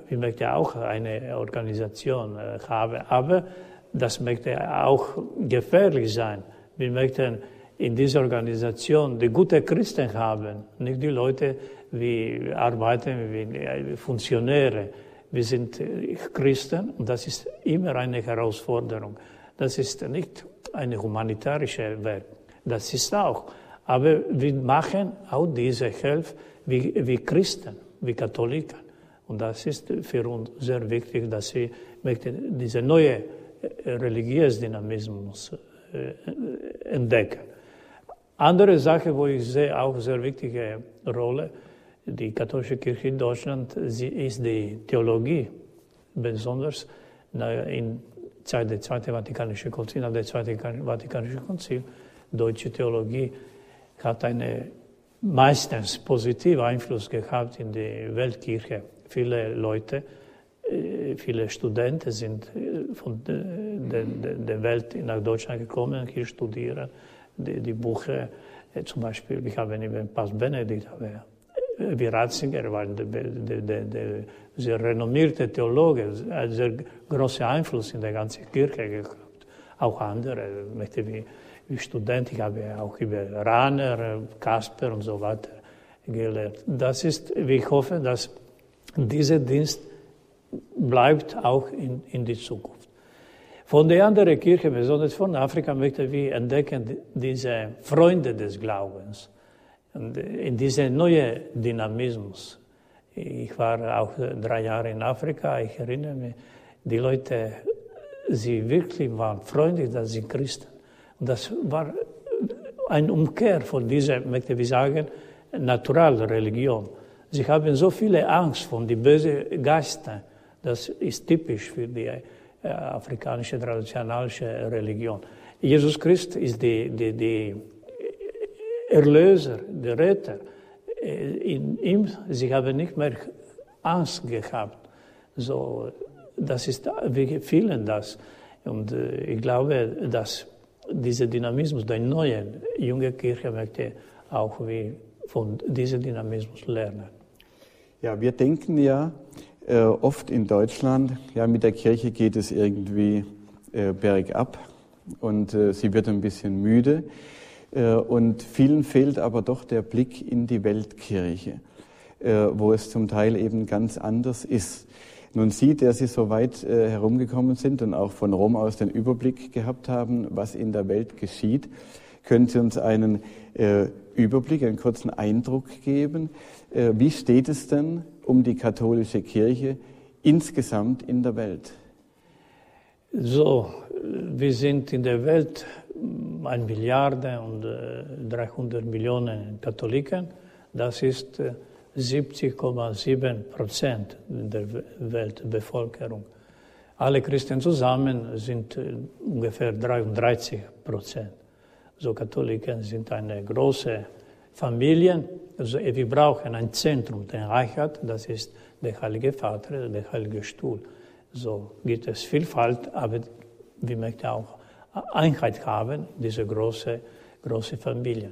ich möchte auch eine Organisation äh, haben, aber das möchte auch gefährlich sein. Wir möchten in dieser Organisation die gute Christen haben, nicht die Leute, wie arbeiten wie Funktionäre. Wir sind äh, Christen und das ist immer eine Herausforderung. Das ist nicht eine humanitarische Werk, das ist auch. Aber wir machen auch diese Hilfe wie, wie Christen, wie Katholiken. Und das ist für uns sehr wichtig, dass wir diese neue äh, Religiösdynamismus äh, entdecken. Andere Sache, wo ich sehe, auch sehr wichtige Rolle, die katholische Kirche in Deutschland ist die Theologie, besonders in Zeit des Zweiten Vatikanischen Konzils, nach dem Zweiten Vatikanischen Konzil, deutsche Theologie hat einen meistens positiven Einfluss gehabt in die Weltkirche. Viele Leute, äh, viele Studenten sind äh, von der Welt nach Deutschland gekommen, hier studieren. Die, die Bücher, äh, zum Beispiel, ich habe neben Papst Benedikt, aber wie Ratzinger war der, der, der, der sehr renommierte Theologe, ein sehr großer Einfluss in der ganzen Kirche gehabt. Auch andere, wie, wie Student, ich habe auch über Rahner, Kasper und so weiter gelernt. Das ist, ich hoffe, dass dieser Dienst bleibt auch in, in die Zukunft. Von der anderen Kirche, besonders von Afrika, möchten wir entdecken diese Freunde des Glaubens und in diesem neuen Dynamismus. Ich war auch drei Jahre in Afrika, ich erinnere mich, die Leute, sie wirklich waren freundlich, dass sie Christen. Und das war ein Umkehr von dieser, möchte ich sagen, Naturalreligion. Sie haben so viele Angst von den bösen Geistern. Das ist typisch für die äh, afrikanische traditionelle Religion. Jesus Christus ist die, die, die Erlöser, der Retter. In ihm, sie haben nicht mehr Angst gehabt. So, das ist, wir fühlen das. Und äh, ich glaube, dass dieser Dynamismus der neuen jungen Kirche möchte auch wie von diesem Dynamismus lernen. Ja, wir denken ja äh, oft in Deutschland, ja, mit der Kirche geht es irgendwie äh, bergab und äh, sie wird ein bisschen müde. Äh, und vielen fehlt aber doch der Blick in die Weltkirche, äh, wo es zum Teil eben ganz anders ist. Nun Sie, der Sie so weit äh, herumgekommen sind und auch von Rom aus den Überblick gehabt haben, was in der Welt geschieht, können Sie uns einen Überblick, einen kurzen Eindruck geben? Wie steht es denn um die katholische Kirche insgesamt in der Welt? So, wir sind in der Welt eine Milliarde und 300 äh, Millionen Katholiken. Das ist 70,7 äh, Prozent der Weltbevölkerung. Alle Christen zusammen sind äh, ungefähr 33 Prozent. So Katholiken sind eine große Familie. Also wir brauchen ein Zentrum, den Reichert, das ist der Heilige Vater, der Heilige Stuhl. So gibt es Vielfalt, aber wir möchten auch Einheit haben, diese große, große Familie.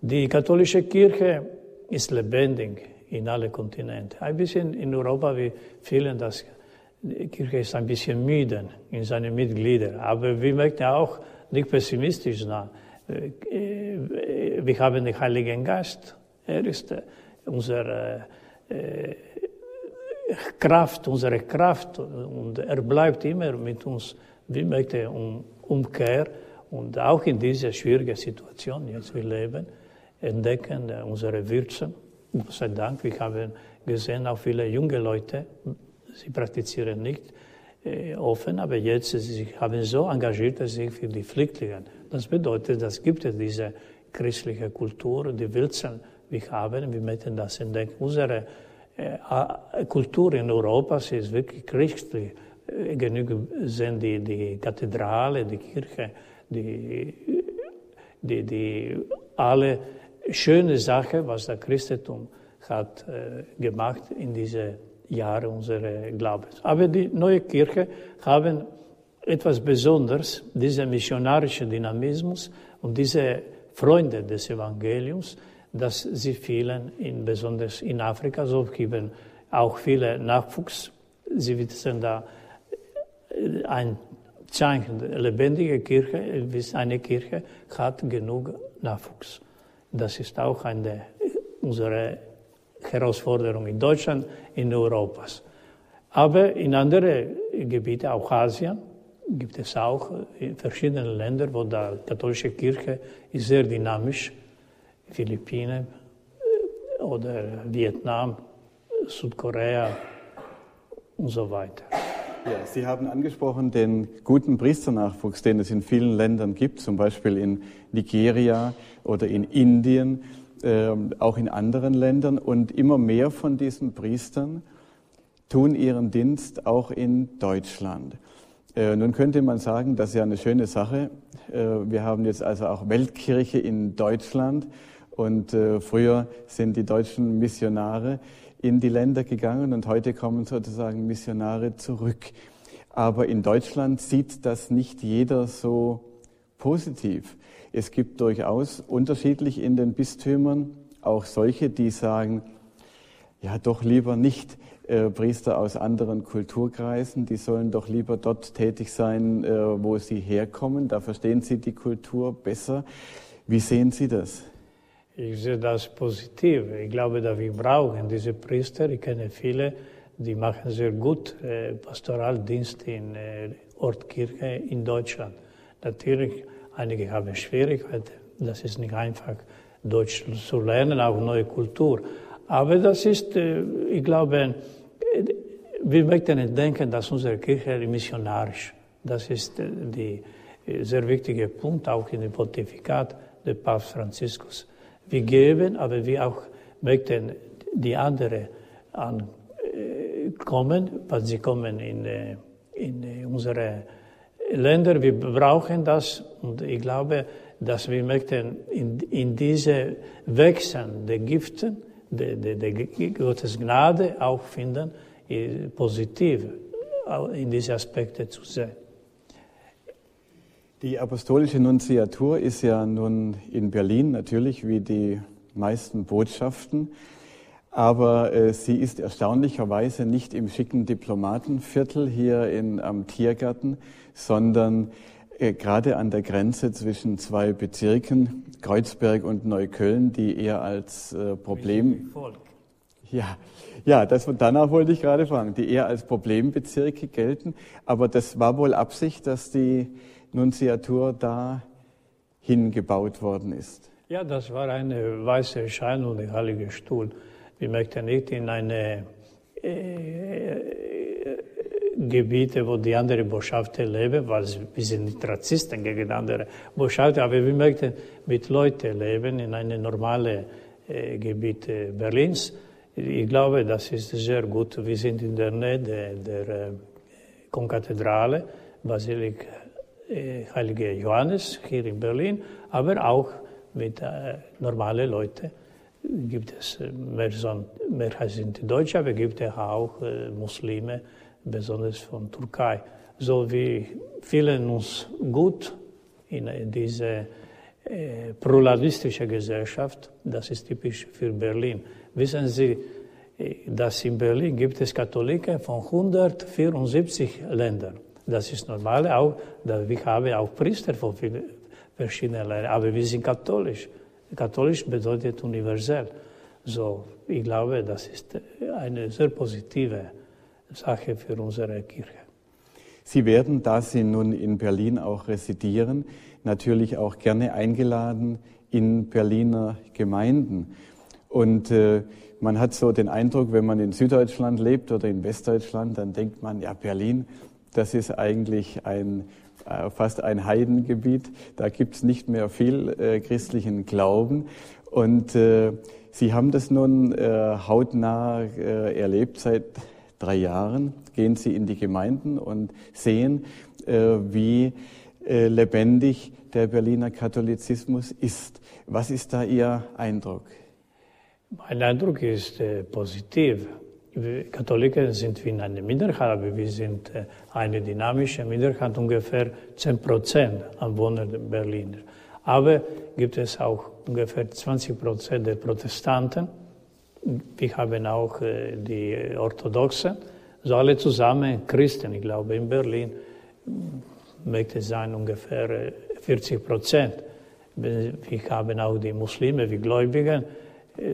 Die katholische Kirche ist lebendig in allen Kontinenten. Ein bisschen in Europa, wir fühlen, dass die Kirche ist ein bisschen müde in seinen Mitgliedern. Aber wir möchten auch nicht pessimistisch sein. Wir haben den Heiligen Geist. Er ist unsere äh, Kraft, unsere Kraft und er bleibt immer mit uns. Wir möchten um Umkehr und auch in dieser schwierigen Situation, jetzt wir leben, entdecken unsere Würze. Gott sei Dank, wir haben gesehen, auch viele junge Leute, sie praktizieren nicht äh, offen, aber jetzt sie haben so engagiert sich für die Flüchtlinge. Das bedeutet, dass gibt es diese christliche Kultur, die Wilson wir haben. Wir möchten das entdecken. Unsere äh, Kultur in Europa ist wirklich christlich. Äh, genug sind die, die Kathedrale, die Kirche, die, die, die alle schöne Sachen, was das Christentum hat äh, gemacht in diese Jahre unseres Glaubens. Aber die neue Kirche haben etwas Besonderes, dieser missionarische Dynamismus und diese Freunde des Evangeliums, dass sie vielen, in, besonders in Afrika, so geben auch viele Nachwuchs. Sie wissen da ein Zeichen, lebendige Kirche, eine Kirche hat genug Nachwuchs. Das ist auch eine unserer Herausforderungen in Deutschland, in Europa. Aber in anderen Gebieten, auch Asien, gibt es auch in verschiedenen Ländern, wo die katholische Kirche ist sehr dynamisch, Philippinen äh, oder Vietnam, Südkorea und so weiter. Ja, Sie haben angesprochen den guten Priesternachwuchs, den es in vielen Ländern gibt, zum Beispiel in Nigeria oder in Indien, äh, auch in anderen Ländern. Und immer mehr von diesen Priestern tun ihren Dienst auch in Deutschland. Äh, nun könnte man sagen, das ist ja eine schöne Sache. Äh, wir haben jetzt also auch Weltkirche in Deutschland. Und äh, früher sind die deutschen Missionare in die Länder gegangen und heute kommen sozusagen Missionare zurück. Aber in Deutschland sieht das nicht jeder so positiv. Es gibt durchaus unterschiedlich in den Bistümern auch solche, die sagen, ja doch lieber nicht äh, Priester aus anderen Kulturkreisen, die sollen doch lieber dort tätig sein, äh, wo sie herkommen, da verstehen sie die Kultur besser. Wie sehen Sie das? Ich sehe das positiv. Ich glaube, dass wir brauchen diese Priester. Ich kenne viele, die machen sehr gut äh, Pastoraldienst in äh, Ortkirche in Deutschland. Natürlich, einige haben Schwierigkeiten. Das ist nicht einfach, Deutsch zu lernen, auch neue Kultur. Aber das ist, äh, ich glaube, wir möchten denken, dass unsere Kirche missionarisch. Das ist äh, der äh, sehr wichtige Punkt, auch in dem Pontifikat des Papst Franziskus. Wir geben, aber wir auch möchten die anderen ankommen, weil sie kommen in, äh, in äh, unsere Länder. Wir brauchen das und ich glaube, dass wir möchten in, in diese Wechseln der Giften, der, der, der Gottes Gnade auch finden, positiv in diese Aspekte zu sehen. Die apostolische Nunziatur ist ja nun in Berlin natürlich wie die meisten Botschaften, aber äh, sie ist erstaunlicherweise nicht im schicken Diplomatenviertel hier in, am Tiergarten, sondern äh, gerade an der Grenze zwischen zwei Bezirken, Kreuzberg und Neukölln, die eher als äh, Problem. Ja, ja, das, danach wollte ich gerade fragen, die eher als Problembezirke gelten. Aber das war wohl Absicht, dass die Nunziatur da hingebaut worden ist. Ja, das war eine weiße Erscheinung, der Heilige Stuhl. Wir möchten nicht in eine äh, Gebiete, wo die anderen Botschaften leben, weil wir sind nicht Rassisten gegen andere Botschaften, aber wir möchten mit Leuten leben in einem normalen äh, Gebiet Berlins. Ich glaube, das ist sehr gut. Wir sind in der Nähe der, der äh, Konkathedrale, Basilika äh, Heilige Johannes hier in Berlin, aber auch mit äh, normalen Leuten gibt es äh, mehr, so, Mehrheit sind Deutsche, aber gibt es auch äh, Muslime, besonders von Türkei. So wir fühlen uns gut in, in diese äh, pluralistische Gesellschaft. Das ist typisch für Berlin. Wissen Sie, äh, dass in Berlin gibt es Katholiken von 174 Ländern. Das ist normal auch, wir haben auch Priester von verschiedenen Ländern, aber wir sind katholisch. Katholisch bedeutet universell. So, ich glaube, das ist eine sehr positive Sache für unsere Kirche. Sie werden, da Sie nun in Berlin auch residieren, natürlich auch gerne eingeladen in Berliner Gemeinden. Und äh, man hat so den Eindruck, wenn man in Süddeutschland lebt oder in Westdeutschland, dann denkt man, ja, Berlin, das ist eigentlich ein äh, fast ein Heidengebiet. Da gibt es nicht mehr viel äh, christlichen Glauben. Und äh, Sie haben das nun äh, hautnah äh, erlebt seit drei Jahren. Gehen Sie in die Gemeinden und sehen, äh, wie lebendig der Berliner Katholizismus ist. Was ist da Ihr Eindruck? Mein Eindruck ist positiv. Wir Katholiken sind wie eine Minderheit, aber wir sind äh, eine dynamische Minderheit, ungefähr 10 Prozent an Wohnern Berliner. Aber gibt es auch ungefähr 20 Prozent der Protestanten. Wir haben auch äh, die Orthodoxen. So alle zusammen Christen, ich glaube, in Berlin möchte es sein ungefähr 40 äh, Prozent. Wir haben auch die Muslime, die Gläubigen.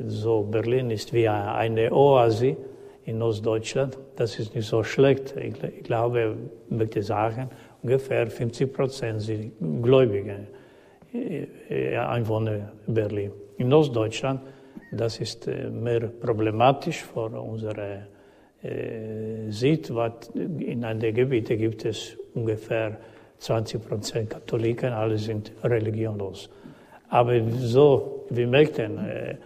So Berlin ist wie eine Oase in Ostdeutschland. Das ist nicht so schlecht. Ich, ich glaube, ich möchte sagen, ungefähr 50 Prozent sind Gläubige äh, Einwohner Berlin. In Ostdeutschland, das ist äh, mehr problematisch für unsere äh, Sicht, weil in anderen Gebieten gibt es ungefähr 20 Prozent Katholiken, alle sind religionlos. Aber so, wir möchten äh,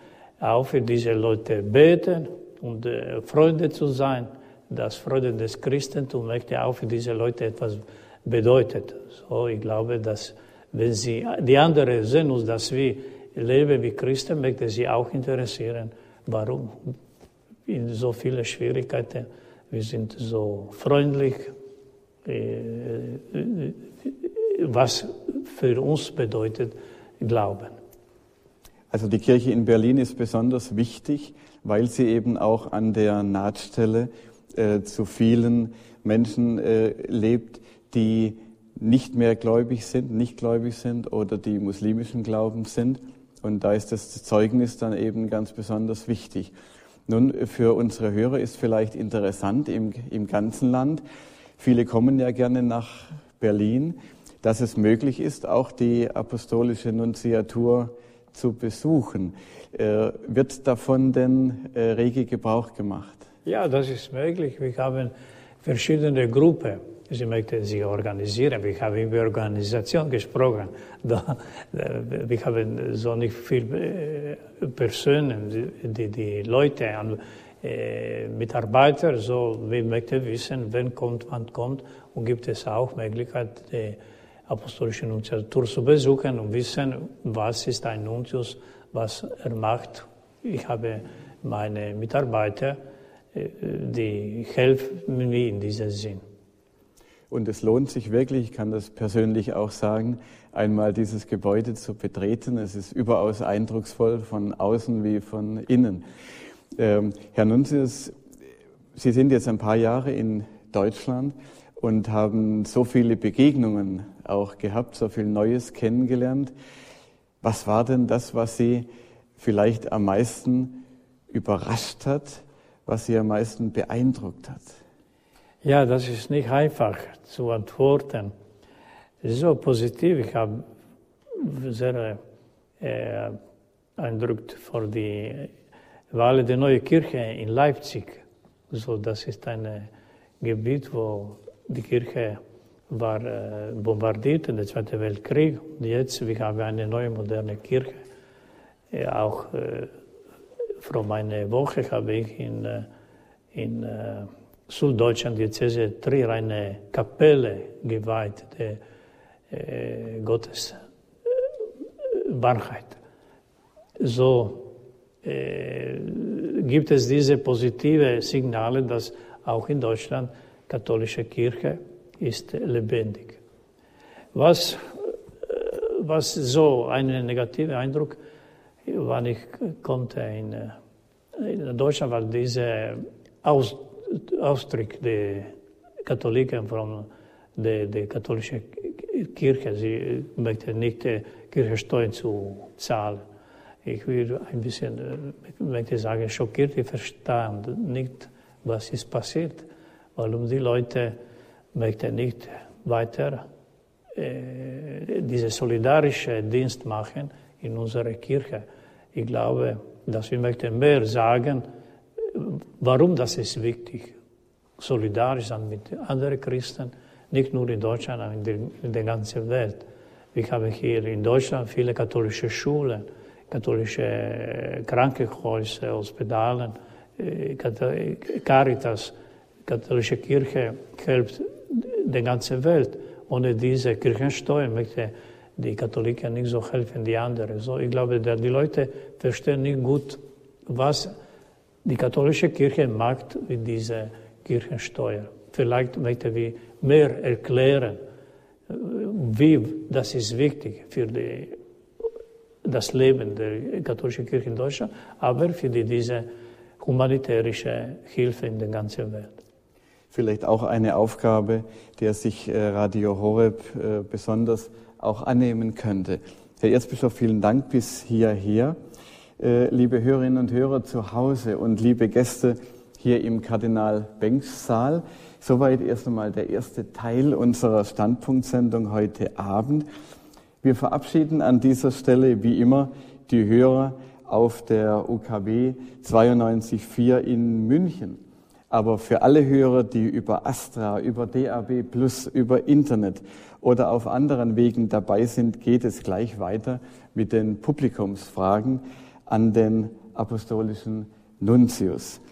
auch für diese Leute beten und äh, Freunde zu sein. Das Freude des Christentums möchte auch für diese Leute etwas bedeutet. So, ich glaube, dass wenn sie, die anderen sehen uns, dass wir leben wie Christen, möchte sie auch interessieren, warum in so viele Schwierigkeiten wir sind so freundlich, äh, was für uns bedeutet Glauben. Also die Kirche in Berlin ist besonders wichtig, weil sie eben auch an der Nahtstelle äh, zu vielen Menschen äh, lebt, die nicht mehr gläubig sind, nicht gläubig sind oder die muslimischen Glaubens sind. Und da ist das Zeugnis dann eben ganz besonders wichtig. Nun, für unsere Hörer ist vielleicht interessant im, im ganzen Land, viele kommen ja gerne nach Berlin, dass es möglich ist, auch die apostolische Nunziatur zu besuchen. Äh, wird davon denn äh, rege Gebrauch gemacht? Ja, das ist möglich. Wir haben verschiedene Gruppen. Sie möchten sich organisieren. Wir haben über Organisation gesprochen. (laughs) Da, wir haben so nicht viele äh, Personen, die, die Leute, Mitarbeiter, so wir möchten wissen, wen kommt, wann kommt. Und gibt es auch Möglichkeit, die apostolische Nunziatur zu besuchen und wissen, was ist ein Nuntius was er macht. Ich habe meine Mitarbeiter, äh, die helfen mir in diesem Sinn. Und es lohnt sich wirklich, ich kann das persönlich auch sagen, einmal dieses Gebäude zu betreten. Es ist überaus eindrucksvoll von außen wie von innen. Ähm, Herr Nunzius, Sie sind jetzt ein paar Jahre in Deutschland und haben so viele Begegnungen auch gehabt, so viel Neues kennengelernt. Was war denn das, was Sie vielleicht am meisten überrascht hat, was Sie am meisten beeindruckt hat? Ja, das ist nicht einfach zu antworten. Es ist so positiv. Ich habe sehr äh, vor die Wahl der neuen Kirche in Leipzig. So, das ist ein Gebiet, wo die Kirche war äh, bombardiert in der Zweiten Weltkrieg. Und jetzt wir haben eine neue moderne Kirche. Äh, auch äh, vor einer Woche habe ich in, äh, in äh, Süddeutschland Diözese Trier eine Kapelle geweiht, der äh, Gottes äh, Wahrheit. So gibt es diese positive Signale, dass auch in Deutschland katholische Kirche ist lebendig. Was, äh, was so einen negativen Eindruck, wann ich konnte in, äh, in Deutschland, weil dieser Aus, Ausdruck der Katholiken von der, der katholischen Kirche, sie möchten nicht Kirchensteuern zu zahlen. Ich will ein bisschen, äh, möchte sagen, schockiert, ich verstehe nicht, was ist passiert, warum die Leute möchte nicht weiter äh, diese solidarische Dienst machen in unserer Kirche. Ich glaube, dass wir möchten mehr sagen, warum das ist wichtig, solidarisch sein mit anderen Christen, nicht nur in Deutschland, sondern in, der, ganzen Welt. Wir haben hier in Deutschland viele katholische Schulen, katholische Krankenhäuser, Hospitalen, äh, Caritas, katholische Kirche hilft der ganzen Welt. Ohne diese Kirchensteuer möchte die Katholiken nicht so helfen wie andere. So, ich glaube, die Leute verstehen nicht gut, was die katholische Kirche macht mit dieser Kirchensteuer. Vielleicht möchten wir mehr erklären, wie das ist wichtig für die, das Leben der katholischen Kirche in Deutschland, aber für die, diese humanitärische Hilfe in der ganzen Welt. Vielleicht auch eine Aufgabe, der sich äh, Radio Horeb äh, besonders auch annehmen könnte. Herr Erzbischof, vielen Dank bis hierher. Äh, liebe Hörerinnen und Hörer zu Hause und liebe Gäste hier im Kardinal Benks Saal. Soweit erst einmal der erste Teil unserer Standpunktsendung heute Abend. Wir verabschieden an dieser Stelle wie immer die Hörer auf der UKW 92.4 in München. Aber für alle Hörer, die über Astra, über DAB Plus, über Internet oder auf anderen Wegen dabei sind, geht es gleich weiter mit den Publikumsfragen an den apostolischen Nuntius.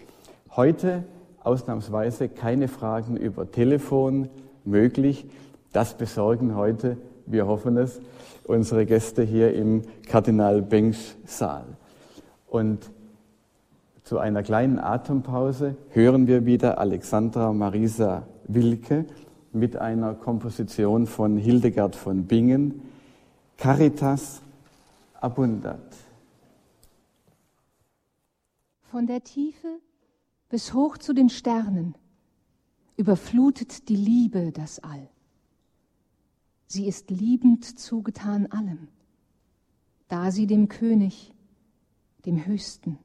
Heute ausnahmsweise keine Fragen über Telefon möglich. Das besorgen heute, wir hoffen es, unsere Gäste hier im Kardinal Bengsch Saal. Und zu einer kleinen Atempause hören wir wieder Alexandra Marisa Wilke mit einer Komposition von Hildegard von Bingen, Caritas Abundat. Von der Tiefe bis hoch zu den Sternen überflutet die Liebe das All. Sie ist liebend zugetan allem, da sie dem König, dem Höchsten,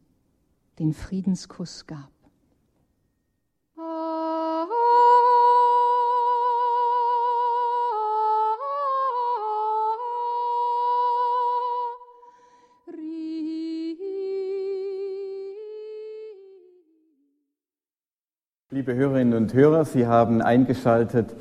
den Friedenskuss gab. Liebe Hörerinnen und Hörer, Sie haben eingeschaltet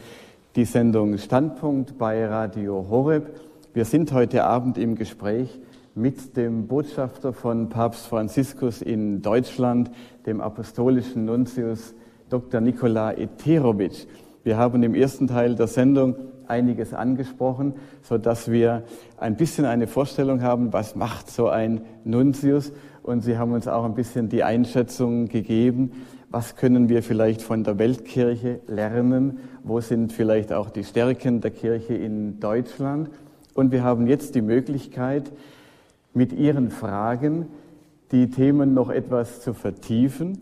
die Sendung Standpunkt bei Radio Horeb. Wir sind heute Abend im Gespräch mit dem Botschafter von Papst Franziskus in Deutschland, dem apostolischen Nuntius Dr. Nikola Eterovic. Wir haben im ersten Teil der Sendung einiges angesprochen, so dass wir ein bisschen eine Vorstellung haben, was macht so ein Nuntius. Und Sie haben uns auch ein bisschen die Einschätzung gegeben, was können wir vielleicht von der Weltkirche lernen? Wo sind vielleicht auch die Stärken der Kirche in Deutschland? Und wir haben jetzt die Möglichkeit, mit Ihren Fragen die Themen noch etwas zu vertiefen.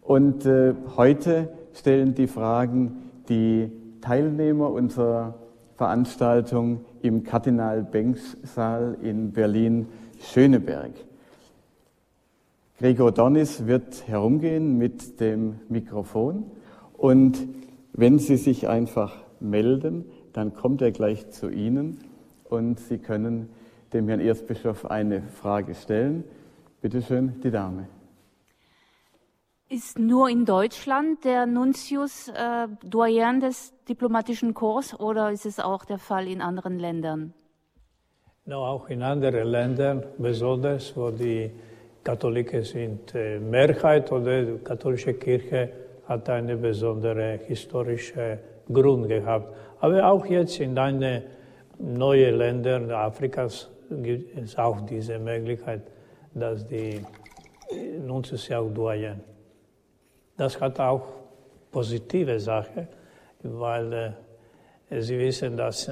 Und äh, heute stellen die Fragen die Teilnehmer unserer Veranstaltung im Kardinal Benks Saal in Berlin-Schöneberg. Gregor Dornis wird herumgehen mit dem Mikrofon und wenn Sie sich einfach melden, dann kommt er gleich zu Ihnen und Sie können dem Herrn Erzbischof eine Frage stellen. Bitte schön, die Dame. Ist nur in Deutschland der Nuntius äh, Doyen des diplomatischen Korps oder ist es auch der Fall in anderen Ländern? No, auch in anderen Ländern, besonders wo die Katholiken sind äh, Mehrheit oder die katholische Kirche hat eine besondere historische Grund gehabt. Aber auch jetzt in eine neue Länder Afrikas gibt es auch diese Möglichkeit, dass die Nuntius auch Doyen. Das hat auch positive Sachen, weil äh, Sie wissen, dass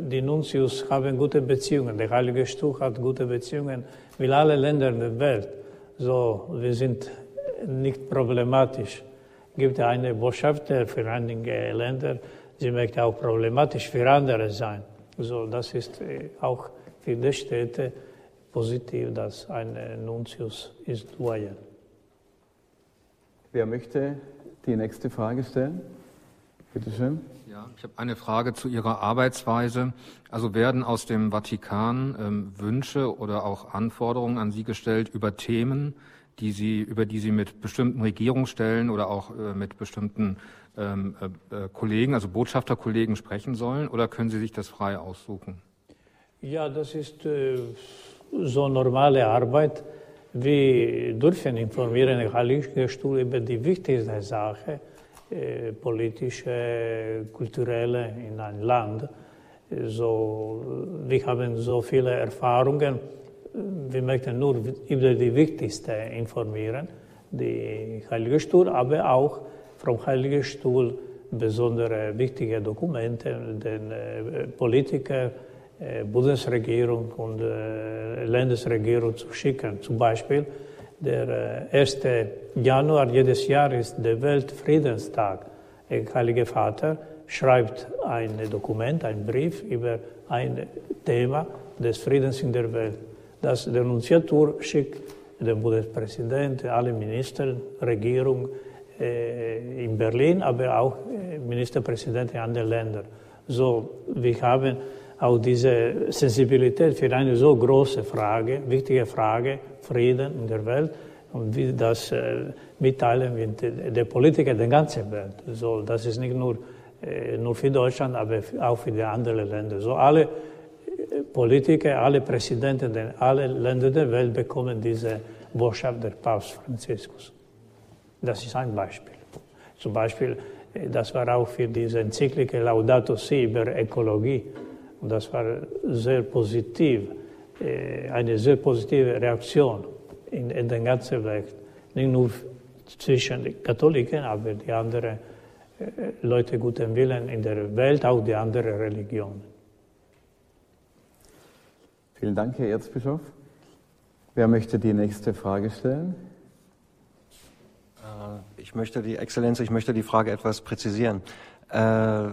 die Nuntius haben gute Beziehungen. Der Heilige Stuhl hat gute Beziehungen mit allen Ländern der Welt. So, wir sind nicht problematisch. Gibt eine Botschafter für einige Länder, sie möchte auch problematisch für andere sein. So, das ist äh, auch für die Städte positiv, dass ein Nuntius ist Wer möchte die nächste Frage stellen? Bitte schön. Ja, ich habe eine Frage zu Ihrer Arbeitsweise. Also werden aus dem Vatikan ähm, Wünsche oder auch Anforderungen an Sie gestellt über Themen, die Sie, über die Sie mit bestimmten Regierungsstellen oder auch äh, mit bestimmten ähm, äh, äh, Kollegen, also Botschafterkollegen sprechen sollen, oder können Sie sich das frei aussuchen? Ja, das ist äh, so normale Arbeit. Wir dürfen informieren den Heiligen Stuhl über die wichtigste Sache, äh, politische, kulturelle in einem Land. So, wir haben so viele Erfahrungen. Wir möchten nur über die wichtigste informieren, die Heilige Stuhl, aber auch vom Heiligen Stuhl besondere wichtige Dokumente den äh, Politiker, äh, Bundesregierung und äh, Landesregierung zu schicken. Zum Beispiel der 1. Äh, Januar jedes Jahr ist der Weltfriedenstag. Der Heilige Vater schreibt ein Dokument, einen Brief über ein Thema des Friedens in der Welt. Das der Nunziatur schickt dem Bundespräsidenten, alle Minister, Regierung, in Berlin, aber auch äh, Ministerpräsidenten anderen Länder. So, wir haben auch diese Sensibilität für eine so große Frage, wichtige Frage, Frieden in der Welt, und wie das äh, mitteilen mit der Politiker der ganzen Welt. So, das ist nicht nur, äh, nur für Deutschland, aber auch für die anderen Länder. So, alle Politiker, alle Präsidenten, alle Länder der Welt bekommen diese Botschaft der Papst Franziskus. Das ist ein Beispiel. Zum Beispiel, äh, das war auch für diese Enzyklike Laudato Si über Ökologie. Und das war sehr positiv, äh, eine sehr positive Reaktion in, in der ganzen Welt. Nicht nur zwischen den Katholiken, aber die anderen äh, Leute guten Willen in der Welt, auch die anderen Religionen. Vielen Dank, Herr Erzbischof. Wer möchte die nächste Frage stellen? Ich möchte die Exzellenz, ich möchte die Frage etwas präzisieren. Äh,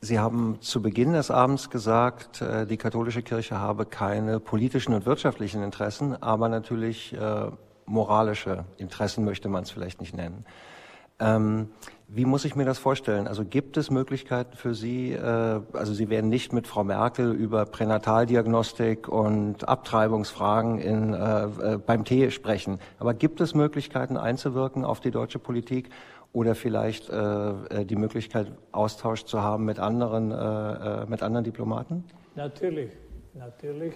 Sie haben zu Beginn des Abends gesagt, äh, die katholische Kirche habe keine politischen und wirtschaftlichen Interessen, aber natürlich äh, moralische Interessen möchte man es vielleicht nicht nennen. Wie muss ich mir das vorstellen? Also gibt es Möglichkeiten für Sie, äh, also Sie werden nicht mit Frau Merkel über Pränataldiagnostik und Abtreibungsfragen in, äh, äh, beim Tee sprechen, aber gibt es Möglichkeiten einzuwirken auf die deutsche Politik oder vielleicht äh, äh die Möglichkeit, Austausch zu haben mit anderen, äh, mit anderen Diplomaten? Natürlich, natürlich.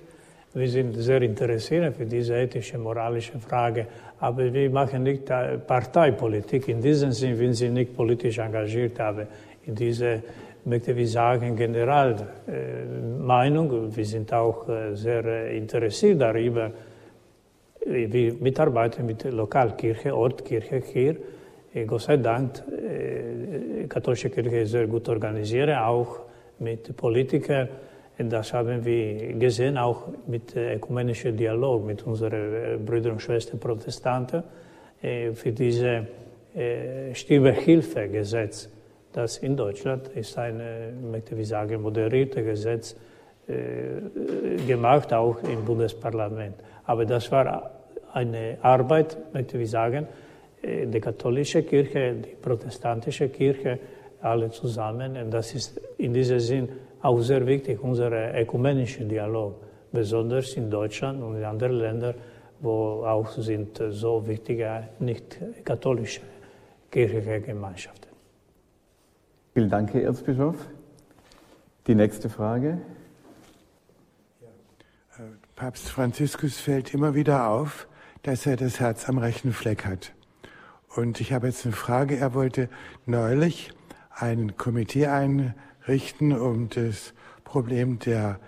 Wir sind sehr interessiert für diese ethische, moralische Frage, aber wir machen nicht Parteipolitik. In diesem Sinne, wenn Sie nicht politisch engagiert haben, in diese, möchte ich sagen, Generalmeinung. Wir sind auch äh, sehr äh, interessiert darüber. Wir mitarbeiten mit der Lokalkirche, Ortkirche hier. Gott sei Dank, die katholische Kirche ist sehr gut organisiert, auch mit Politikern das haben wir gesehen, auch mit ökumenischem Dialog mit unseren äh, Brüdern und Schwestern Protestanten äh, für diese äh, Stirbehilfegesetz, das in Deutschland ist ein, möchte ich sagen, moderiertes Gesetz gemacht, auch im Bundesparlament. Aber das war eine Arbeit, möchte ich sagen, die katholische Kirche, die protestantische Kirche, alle zusammen. Und das ist in diesem Sinn auch sehr wichtig, unser ökumenischer Dialog, besonders in Deutschland und in anderen Ländern, wo auch sind so wichtige nicht katholische kirchliche Gemeinschaften. Vielen Dank, Herr Erzbischof. Die nächste Frage. Papst Franziskus fällt immer wieder auf, dass er das Herz am rechten Fleck hat. Und ich habe jetzt eine Frage. Er wollte neulich ein Komitee ein, richten, um das Problem der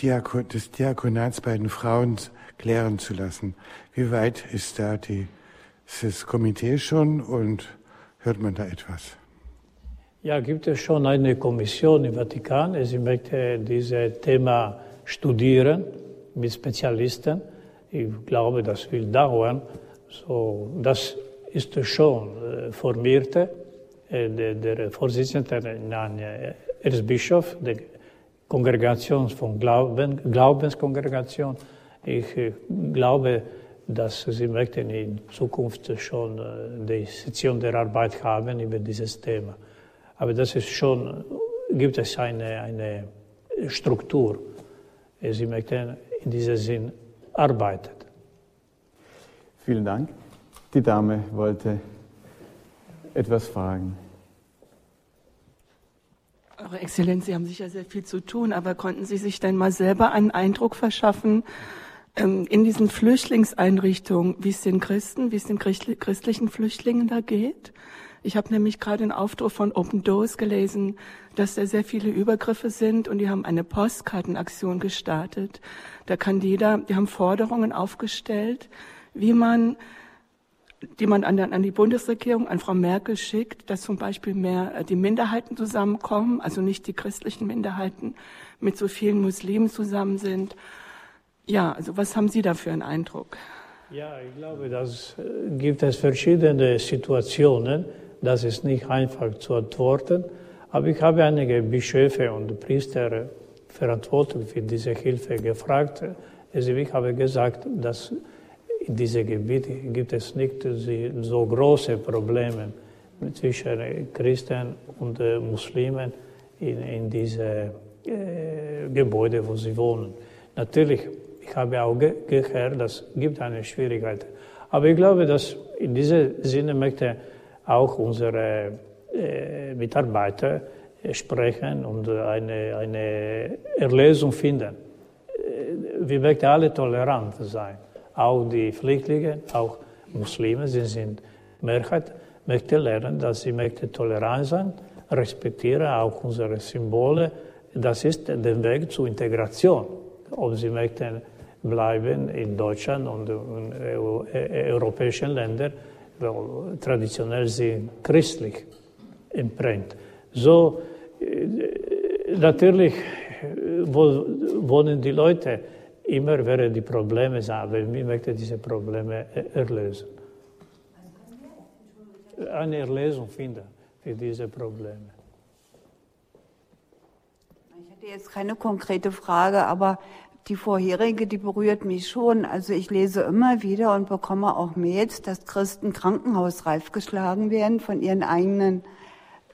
Diakon, des Diakonats bei den Frauen klären zu lassen. Wie weit ist da die, das Komitee schon und hört man da etwas? Ja, gibt es schon eine Kommission im Vatikan. Sie möchte dieses Thema studieren mit Spezialisten. Ich glaube, das will dauern. So, das ist schon äh, formiert. Äh, der, der Vorsitzende, nein, er ist Bischof der Kongregation von Glauben, Glaubenskongregation. Ich äh, glaube, dass Sie möchten in Zukunft schon äh, die Sektion der Arbeit haben über dieses Thema. Aber das ist schon, gibt es eine, eine Struktur. Sie möchten in diesem Sinn arbeiten. Vielen Dank. Die Dame wollte etwas fragen. Eure Exzellenz, Sie haben sicher sehr viel zu tun, aber konnten Sie sich denn mal selber einen Eindruck verschaffen ähm, in diesen Flüchtlingseinrichtungen, wie es den Christen, wie es den christlichen Flüchtlingen da geht? Ich habe nämlich gerade einen Aufdruck von Open Doors gelesen, dass da sehr viele Übergriffe sind und die haben eine Postkartenaktion gestartet. Da kann jeder, die haben Forderungen aufgestellt, wie man die man an, an, die Bundesregierung, an Frau Merkel schickt, dass zum Beispiel mehr äh, die Minderheiten zusammenkommen, also nicht die christlichen Minderheiten mit so vielen Muslimen zusammen sind. Ja, also was haben Sie da für einen Eindruck? Ja, ich glaube, das äh, gibt es verschiedene Situationen. Das ist nicht einfach zu antworten. Aber ich habe einige Bischöfe und Priester verantwortlich für diese Hilfe gefragt. Also ich habe gesagt, dass in diesem Gebiet gibt es nicht so große Probleme zwischen Christen und äh, Muslimen in, in diese äh, Gebäude, wo sie wohnen. Natürlich, ich habe auch ge gehört, das gibt eine Schwierigkeit. Aber ich glaube, dass in diesem Sinne möchte auch unsere äh, Mitarbeiter sprechen und eine, eine Erlösung finden. Äh, wir möchten alle tolerant sein auch die Flüchtlinge, auch Muslime, sie sind Mehrheit, möchten lernen, dass sie möchten tolerant sein, respektieren auch unsere Symbole. Das ist der Weg zur Integration. Ob sie möchten bleiben in Deutschland und in europäischen Ländern, weil traditionell sind christlich imprägt. So, äh, natürlich wohnen die Leute immer werden die Probleme sein, weil wir möchten diese Probleme erlösen. Eine Erlösung finden für diese Probleme. Ich hatte jetzt keine konkrete Frage, aber die vorherige, die berührt mich schon. Also ich lese immer wieder und bekomme auch Mails, dass Christen krankenhausreif geschlagen werden von ihren eigenen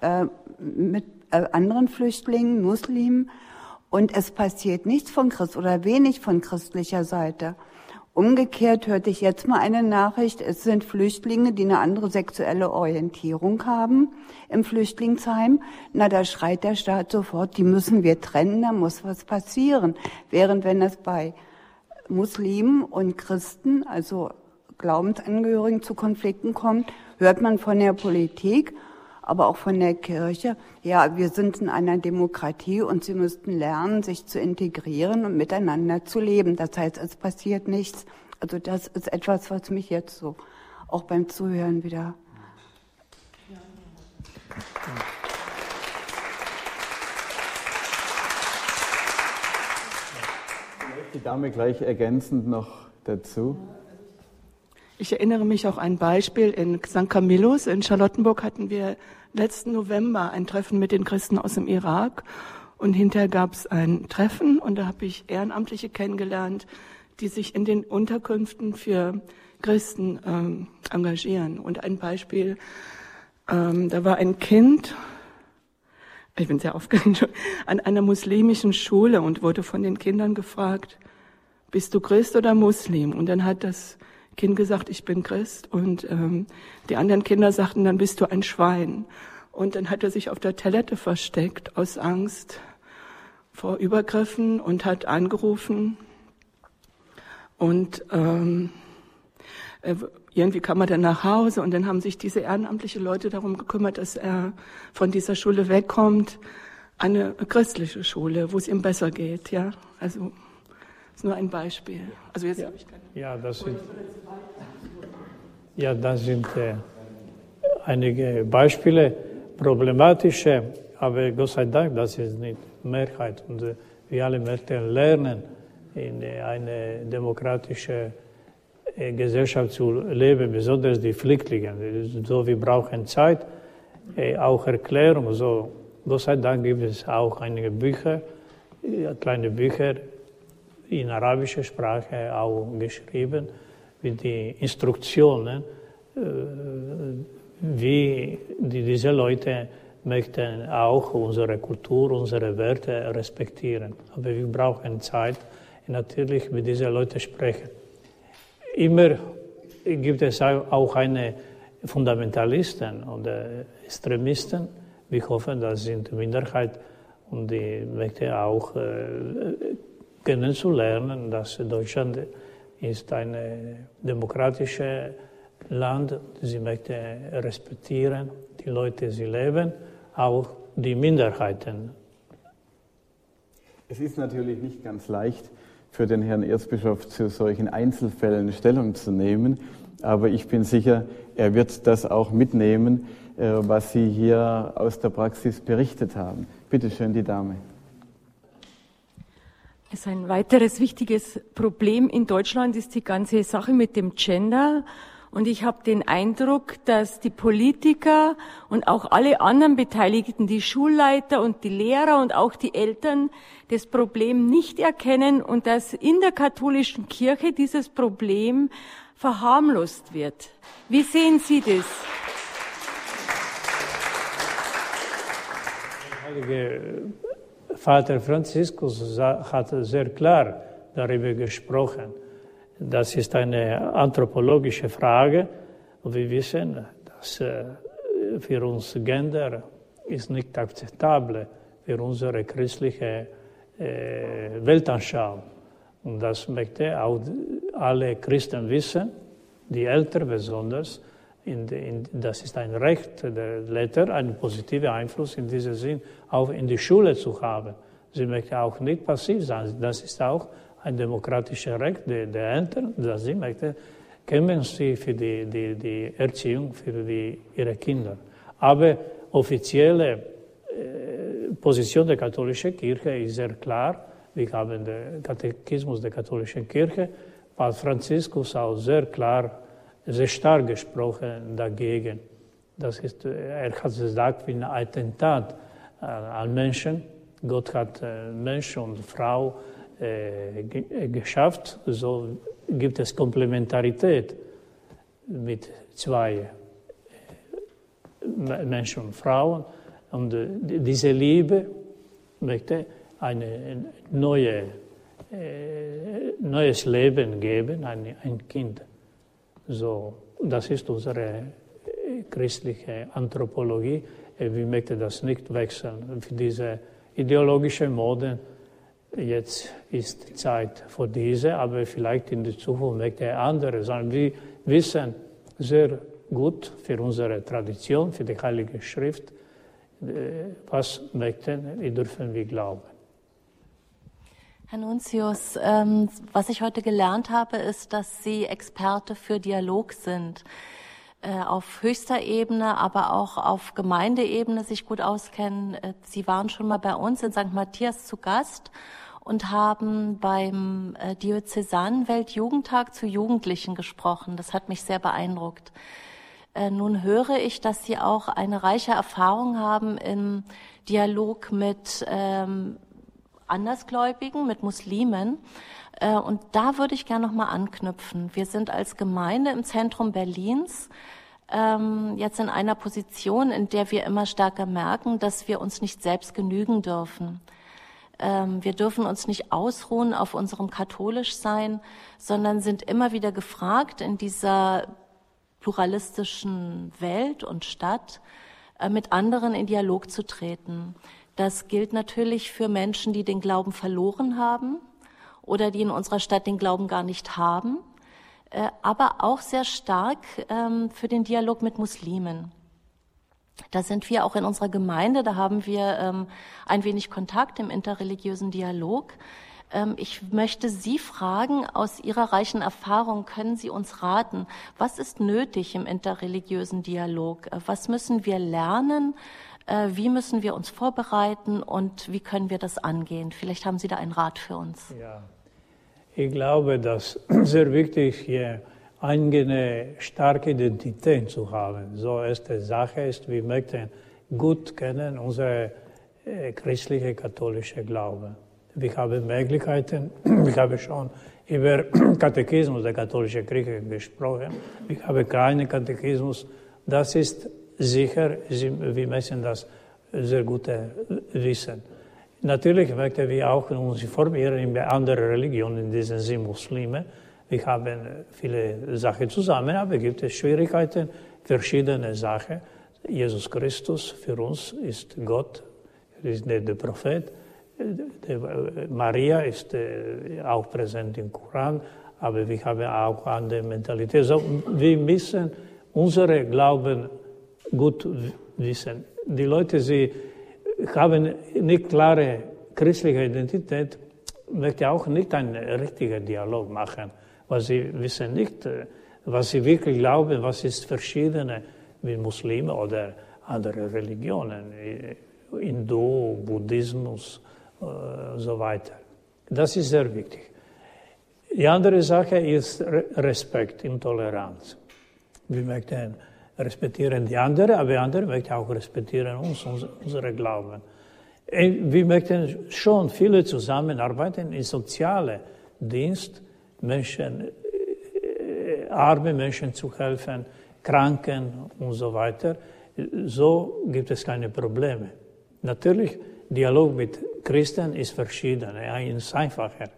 äh, mit äh, anderen Flüchtlingen, Muslimen. Und es passiert nichts von Christ oder wenig von christlicher Seite. Umgekehrt hörte ich jetzt mal eine Nachricht, es sind Flüchtlinge, die eine andere sexuelle Orientierung haben im Flüchtlingsheim. Na, da schreit der Staat sofort, die müssen wir trennen, da muss was passieren. Während wenn es bei Muslimen und Christen, also Glaubensangehörigen zu Konflikten kommt, hört man von der Politik, aber auch von der Kirche, ja, wir sind in einer Demokratie und sie müssten lernen, sich zu integrieren und miteinander zu leben. Das heißt, es passiert nichts. Also das ist etwas, was mich jetzt so auch beim Zuhören wieder. Die Dame gleich ergänzend noch dazu. Ich erinnere mich auch ein Beispiel in St. Camillus in Charlottenburg hatten wir letzten November ein Treffen mit den Christen aus dem Irak und hinterher gab es ein Treffen und da habe ich Ehrenamtliche kennengelernt, die sich in den Unterkünften für Christen ähm, engagieren. Und ein Beispiel, ähm, da war ein Kind, ich bin sehr aufgeregt, (laughs) an einer muslimischen Schule und wurde von den Kindern gefragt, bist du Christ oder Muslim? Und dann hat das Kind gesagt, ich bin Christ. Und ähm, die anderen Kinder sagten, dann bist du ein Schwein. Und dann hat er sich auf der Toilette versteckt aus Angst vor Übergriffen und hat angerufen. Und ähm, irgendwie kam er dann nach Hause und dann haben sich diese ehrenamtliche Leute darum gekümmert, dass er von dieser Schule wegkommt, eine christliche Schule, wo es ihm besser geht. Ja, also ist nur ein Beispiel. Also jetzt ja. habe ich keine. Ja, das sind, ja, das sind äh, einige Beispiele, problematische, aber Gott sei Dank, das ist nicht Mehrheit. Und äh, wir alle möchten lernen, in äh, eine demokratische äh, Gesellschaft zu leben, besonders die Flüchtlinge. So, wir brauchen Zeit, äh, auch Erklärung. So, Gott sei Dank gibt es auch einige Bücher, kleine Bücher, in arabischer Sprache auch geschrieben, mit die Instruktionen, wie die, diese Leute möchten auch unsere Kultur, unsere Werte respektieren. Aber wir brauchen Zeit, natürlich mit diesen Leuten sprechen. Immer gibt es auch eine Fundamentalisten oder Extremisten. Wir hoffen, das sind Minderheit und die möchten auch kennenzulernen, dass Deutschland ist ein demokratisches Land. Sie möchten respektieren die Leute, sie leben, auch die Minderheiten. Es ist natürlich nicht ganz leicht für den Herrn Erzbischof zu solchen Einzelfällen Stellung zu nehmen, aber ich bin sicher, er wird das auch mitnehmen, äh, was Sie hier aus der Praxis berichtet haben. Bitte schön, die Dame. Also ein weiteres wichtiges Problem in Deutschland ist die ganze Sache mit dem Gender. Und ich habe den Eindruck, dass die Politiker und auch alle anderen Beteiligten, die Schulleiter und die Lehrer und auch die Eltern, das Problem nicht erkennen und dass in der katholischen Kirche dieses Problem verharmlost wird. Wie sehen Sie das? Heilige Vater Franziskus hat sehr klar darüber gesprochen. Das ist eine anthropologische Frage und wir wissen, dass äh, für uns Gender ist nicht akzeptabel für unsere christliche äh, Weltanschauung. Und das möchte auch alle Christen wissen, die Eltern besonders, in, in, das ist ein Recht der Letter, einen positiven Einfluss in diesem Sinn auch in die Schule zu haben. Sie möchte auch nicht passiv sein. Das ist auch ein demokratisches Recht der, der Eltern, dass sie möchte, kämpfen sie für die, die, die Erziehung für die, ihre Kinder. Aber offizielle äh, Position der katholischen Kirche ist sehr klar. Wir haben den Katechismus der katholischen Kirche. Papst Franziskus auch sehr klar sehr stark gesprochen dagegen. Das ist, er hat gesagt, wie ein Attentat äh, an Menschen. Gott hat äh, Mensch und Frau äh, geschafft. So gibt es Komplementarität mit zwei Menschen und Frauen. Und diese Liebe möchte ein neue, neues Leben geben, ein, ein Kind. So, das ist unsere äh, christliche Anthropologie. Äh, wir möchten das nicht wechseln. Für diese ideologische Mode, jetzt ist Zeit für diese, aber vielleicht in der Zukunft möchte er andere sein. Wir wissen sehr gut für unsere Tradition, für die Heilige Schrift, äh, was möchten, dürfen wir glauben. Herr Nuntius, ähm, was ich heute gelernt habe, ist, dass Sie Experte für Dialog sind. Äh, auf höchster Ebene, aber auch auf Gemeindeebene sich gut auskennen. Äh, Sie waren schon mal bei uns in St. Matthias zu Gast und haben beim äh, Diözesanen Weltjugendtag zu Jugendlichen gesprochen. Das hat mich sehr beeindruckt. Nun höre ich, dass Sie auch eine reiche Erfahrung haben im Dialog mit ähm, Andersgläubigen, mit Muslimen. Äh, und da würde ich gerne nochmal anknüpfen. Wir sind als Gemeinde im Zentrum Berlins ähm, jetzt in einer Position, in der wir immer stärker merken, dass wir uns nicht selbst genügen dürfen. Ähm, wir dürfen uns nicht ausruhen auf unserem Katholischsein, sondern sind immer wieder gefragt in dieser pluralistischen Welt und Stadt, äh, mit anderen in Dialog zu treten. Das gilt natürlich für Menschen, die den Glauben verloren haben oder die in unserer Stadt den Glauben gar nicht haben, äh, aber auch sehr stark ähm, für den Dialog mit Muslimen. Da sind wir auch in unserer Gemeinde, da haben wir ähm, ein wenig Kontakt im interreligiösen Dialog. Ähm, ich möchte Sie fragen, aus Ihrer reichen Erfahrung können Sie uns raten, was ist nötig im interreligiösen Dialog? Äh, was müssen wir lernen? Äh, wie müssen wir uns vorbereiten und wie können wir das angehen? Vielleicht haben Sie da einen Rat für uns. Ja, ich glaube, dass (clears throat) sehr wichtig hier eine starke Identität zu haben. So erste Sache ist, wir möchten gut kennen unsere äh, christliche katholische Glaube. Wir haben Möglichkeiten, (clears throat) ich habe schon über (clears throat) Katechismus der katholischen Kirche gesprochen. Ich habe keinen Katechismus. Das ist sicher, wir müssen das sehr gute Wissen. Natürlich möchten wir auch uns informieren in anderen Religionen, in diesem Sinne Muslime. Wir haben viele Sachen zusammen, aber gibt es Schwierigkeiten, verschiedene Sachen. Jesus Christus für uns ist Gott, ist der Prophet. Maria ist äh, auch präsent im Koran, aber wir haben auch andere Mentalität. So, wir müssen unsere Glauben gut wissen. Die Leute, sie haben nicht klare christliche Identität, möchten auch nicht einen richtigen Dialog machen, weil sie wissen nicht, äh, was sie wirklich glauben, was ist verschiedene wie Muslime oder andere Religionen, äh, Hindu, Buddhismus und so weiter. Das ist sehr wichtig. Die andere Sache ist Respekt und Toleranz. Wir möchten respektieren die anderen, aber die anderen möchten auch respektieren uns, unsere Glauben. Wir möchten schon viele zusammenarbeiten im sozialen Dienst, Menschen, äh, arme Menschen zu helfen, Kranken und so weiter. So gibt es keine Probleme. Natürlich, Dialog mit Christen ist verschieden, ist einfacher.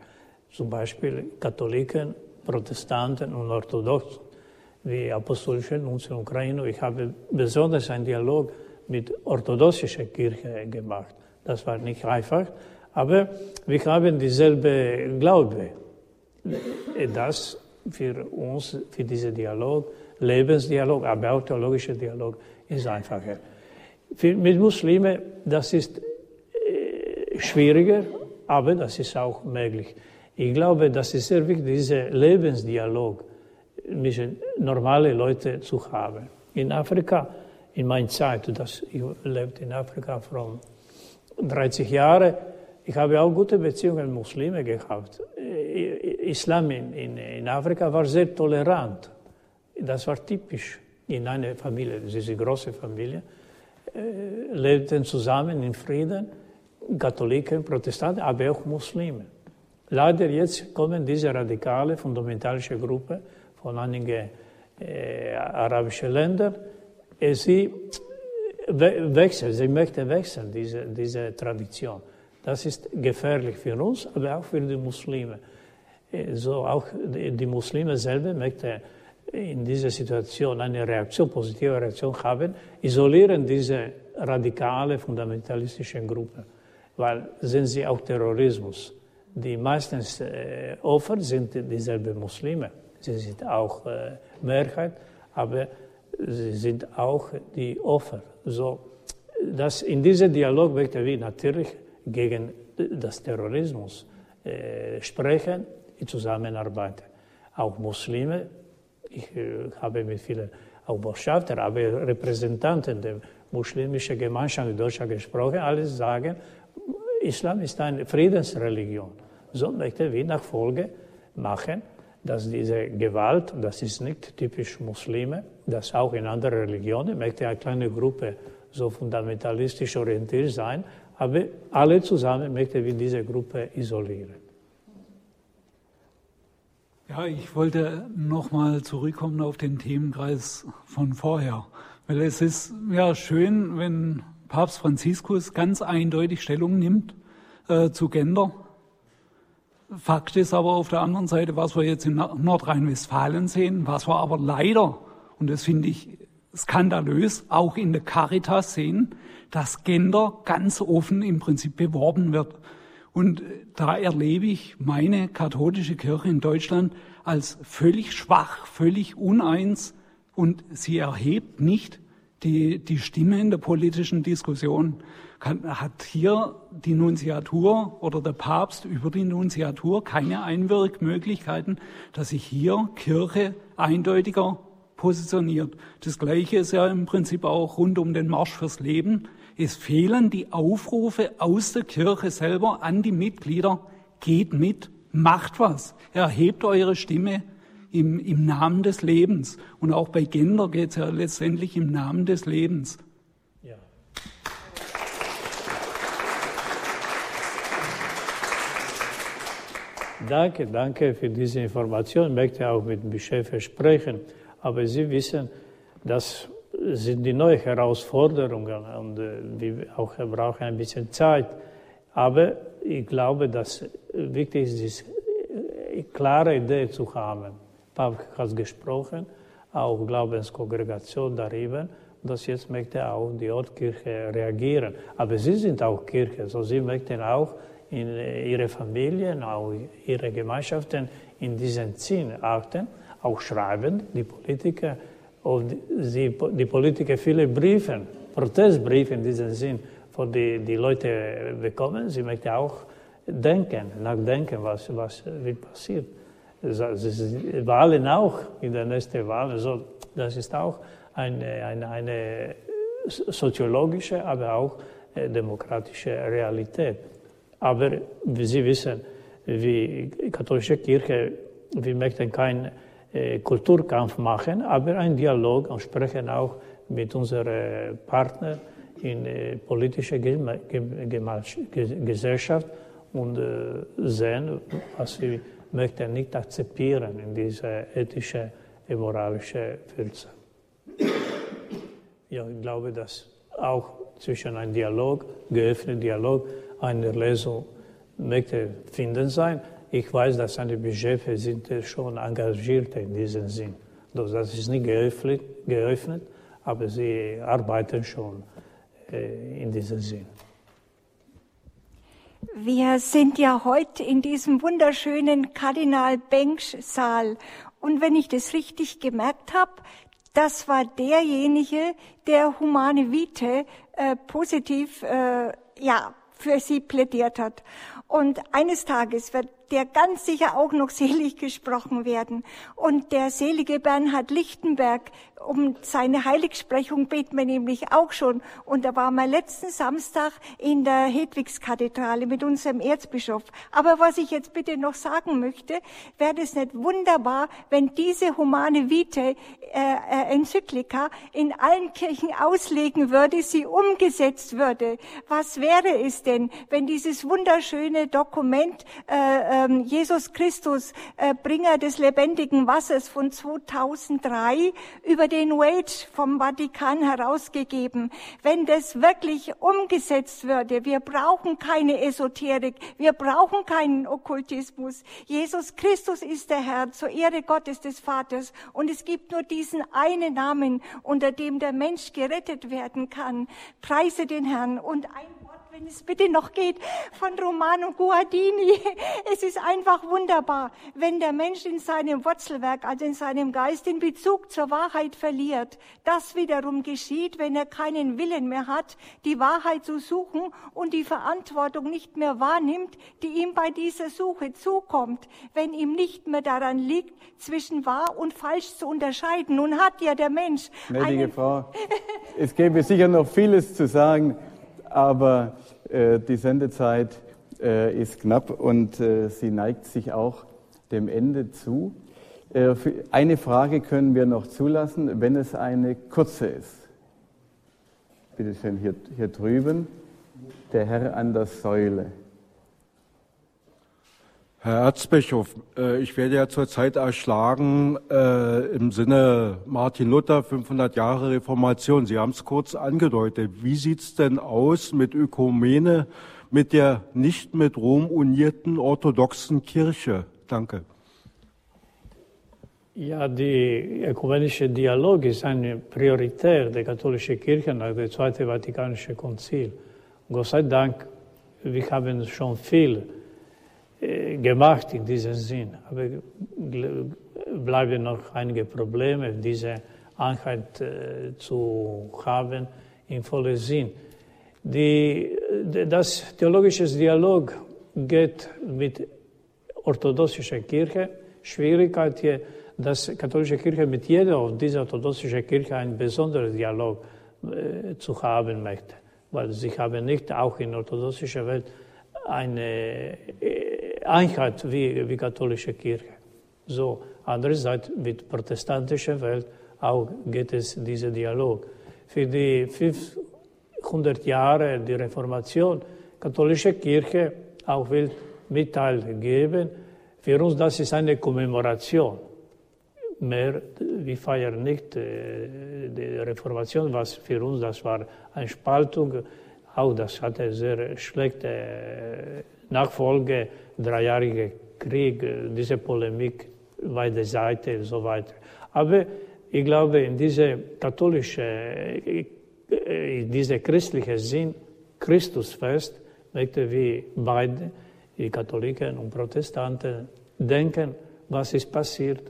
Zum Beispiel Katholiken, Protestanten und Orthodoxen, wie Apostolischen und in Ukraine. Ich habe besonders einen Dialog mit orthodoxischer Kirche gemacht. Das war nicht einfach, aber wir haben dieselbe Glaube. Das für uns, für diesen Dialog, Lebensdialog, aber auch theologischer Dialog ist einfacher. Für, mit Muslimen, das ist äh, schwieriger, aber das ist auch möglich. Ich glaube, das ist sehr wichtig, dieser Lebensdialog mit normalen Leuten zu haben. In Afrika, in meiner Zeit, das, ich lebte in Afrika vor 30 Jahren, ich habe auch gute Beziehungen mit Muslimen gehabt. Islam in, in, in Afrika war sehr tolerant. Das war typisch in einer Familie, eine große Familie, äh, lebten zusammen in Frieden, Katholiken, Protestanten, aber auch Muslime. Leider jetzt kommen diese radikale, fundamentalische Gruppe von einigen äh, arabischen Ländern. Sie wechseln, sie möchten wechseln, diese, diese Tradition. Das ist gefährlich für uns, aber auch für die Muslime. Äh, so auch die Muslime selber möchten in dieser Situation eine Reaktion, positive Reaktion haben, isolieren diese radikale, fundamentalistische Gruppe, weil sind sie auch Terrorismus. Die meisten äh, Opfer sind dieselben Muslime. Sie sind auch äh, Mehrheit, aber sie sind auch die Opfer. So, das, in diesem Dialog möchten wir natürlich gegen das Terrorismus äh, sprechen, zusammenarbeiten. Auch Muslime, ich äh, habe mit vielen auch Botschafter, aber Repräsentanten der muslimischen Gemeinschaft in Deutschland gesprochen, alle sagen, Islam ist eine Friedensreligion. So möchten wir Nachfolge machen, dass diese Gewalt, das ist nicht typisch Muslime, das auch in anderen Religionen, möchte eine kleine Gruppe so fundamentalistisch orientiert sein, aber alle zusammen möchten wir diese Gruppe isolieren. Ja, ich wollte nochmal zurückkommen auf den Themenkreis von vorher, weil es ist ja schön, wenn Papst Franziskus ganz eindeutig Stellung nimmt äh, zu Gender. Fakt ist aber auf der anderen Seite, was wir jetzt in Nordrhein-Westfalen sehen, was wir aber leider, und das finde ich skandalös, auch in der Caritas sehen, dass Gender ganz offen im Prinzip beworben wird. Und da erlebe ich meine katholische Kirche in Deutschland als völlig schwach, völlig uneins und sie erhebt nicht die, die Stimme in der politischen Diskussion. Kann, hat hier die Nunziatur oder der Papst über die Nunziatur keine Einwirkmöglichkeiten, dass sich hier Kirche eindeutiger positioniert. Das Gleiche ist ja im Prinzip auch rund um den Marsch fürs Leben. Es fehlen die Aufrufe aus der Kirche selber an die Mitglieder, geht mit, macht was, erhebt eure Stimme im, im Namen des Lebens. Und auch bei Gender geht es ja letztendlich im Namen des Lebens. Danke, danke für diese Information. Ich möchte auch mit dem Bischof sprechen. Aber Sie wissen, dass sind die neuen Herausforderungen und äh, wir auch brauchen ein bisschen Zeit. Aber ich glaube, dass wichtig ist, eine klare Idee zu haben. Papst hat gesprochen, auch Glaubenskongregation darüber, dass jetzt möchte auch die Ortkirche reagieren. Aber sie sind auch Kirche, so sie möchten auch in ihre Familien, auch ihre Gemeinschaften in diesen Sinn achten, auch schreiben, die Politiker, und sie, die Politiker viele Briefe, Protestbriefe in diesem Sinn, von die, die Leute bekommen. Sie möchten auch denken, nachdenken, was, was wird passieren. Wahlen auch, in der nächsten Wahl. Also das ist auch eine, eine, eine soziologische, aber auch äh, demokratische Realität. Aber wie Sie wissen, die katholische Kirche, wir möchten keinen äh, Kulturkampf machen, aber einen Dialog und sprechen auch mit unseren Partnern in äh, politischer Gesellschaft und äh, sehen, was wir möchten nicht akzeptieren in dieser ethischen moralischen Würze. Ja, ich glaube, dass auch zwischen einem Dialog, geöffneter Dialog, eine Lesung möchte finden sein. Ich weiß, dass seine Bischöfe sind schon engagiert in diesem Sinn. Das ist nicht geöffnet, geöffnet aber sie arbeiten schon äh, in diesem Sinn. Wir sind ja heute in diesem wunderschönen Kardinal Bengsch Saal. Und wenn ich das richtig gemerkt habe, das war derjenige, der Humane Vitae äh, positiv äh, ja, für sie plädiert hat. Und eines Tages wird der ganz sicher auch noch (laughs) selig gesprochen werden. Und der selige Bernhard Lichtenberg, um seine Heiligsprechung beten wir nämlich auch schon. Und da waren wir letzten Samstag in der Hedwigskathedrale mit unserem Erzbischof. Aber was ich jetzt bitte noch sagen möchte, wäre es nicht wunderbar, wenn diese humane Vitae äh, äh, Enzyklika in allen Kirchen auslegen würde, sie umgesetzt würde. Was wäre es denn, wenn dieses wunderschöne Dokument äh, ähm, Jesus Christus, äh, Bringer des lebendigen Wassers von 2003 über den Wage vom Vatikan herausgegeben. Wenn das wirklich umgesetzt würde, wir brauchen keine Esoterik, wir brauchen keinen Okkultismus. Jesus Christus ist der Herr zur Ehre Gottes des Vaters und es gibt nur diesen einen Namen, unter dem der Mensch gerettet werden kann. Preise den Herrn und ein wenn es bitte noch geht, von Romano Guardini. (laughs) Es ist einfach wunderbar, wenn der Mensch in seinem Wurzelwerk, also in seinem Geist, den Bezug zur Wahrheit verliert. Das wiederum geschieht, wenn er keinen Willen mehr hat, die Wahrheit zu suchen und die Verantwortung nicht mehr wahrnimmt, die ihm bei dieser Suche zukommt, wenn ihm nicht mehr daran liegt, zwischen wahr und falsch zu unterscheiden. Nun hat ja der Mensch. Gnädige Frau, es gäbe sicher noch vieles zu sagen aber äh, die Sendezeit äh, ist knapp und äh, sie neigt sich auch dem Ende zu. Äh, eine Frage können wir noch zulassen, wenn es eine kurze ist. Bitte schön, hier, hier drüben, der Herr an der Säule. Herr Erzbischof, äh, ich werde ja zurzeit erschlagen äh, im Sinne Martin Luther, 500 Jahre Reformation. Sie haben es kurz angedeutet. Wie sieht's denn aus mit Ökumene, mit der nicht mit Rom unierten orthodoxen Kirche? Danke. Ja, der ökumenische Dialog ist eine Priorität der katholischen Kirche nach dem Zweiten Vatikanischen Konzil. Gott sei Dank, wir haben schon viel gemacht in diesem Sinn. Aber bleiben noch einige Probleme, diese Einheit äh, zu haben im vollen Sinn. Die, das theologische Dialog geht mit orthodoxischer Kirche. Schwierigkeit hier, dass katholische Kirche mit jeder dieser orthodoxischen Kirche einen besonderen Dialog äh, zu haben möchte. Weil sie haben nicht auch in orthodoxischer Welt eine Einheit wie, wie katholische Kirche. So, andererseits mit protestantischer Welt auch geht es dieser Dialog. Für die 500 Jahre der Reformation, katholische Kirche auch will Mitteil geben. Für uns das ist eine Kommemoration. Mehr wir feiern nicht äh, die Reformation, was für uns das war eine Spaltung. Auch das hatte sehr schlechte äh, Nachfolge, dreijährige Krieg, diese Polemik, beide Seiten und so weiter. Aber ich glaube, in diese katholische, in diese christliche Sinn, Christusfest, möchten wir beide, die Katholiken und Protestanten, denken, was ist passiert,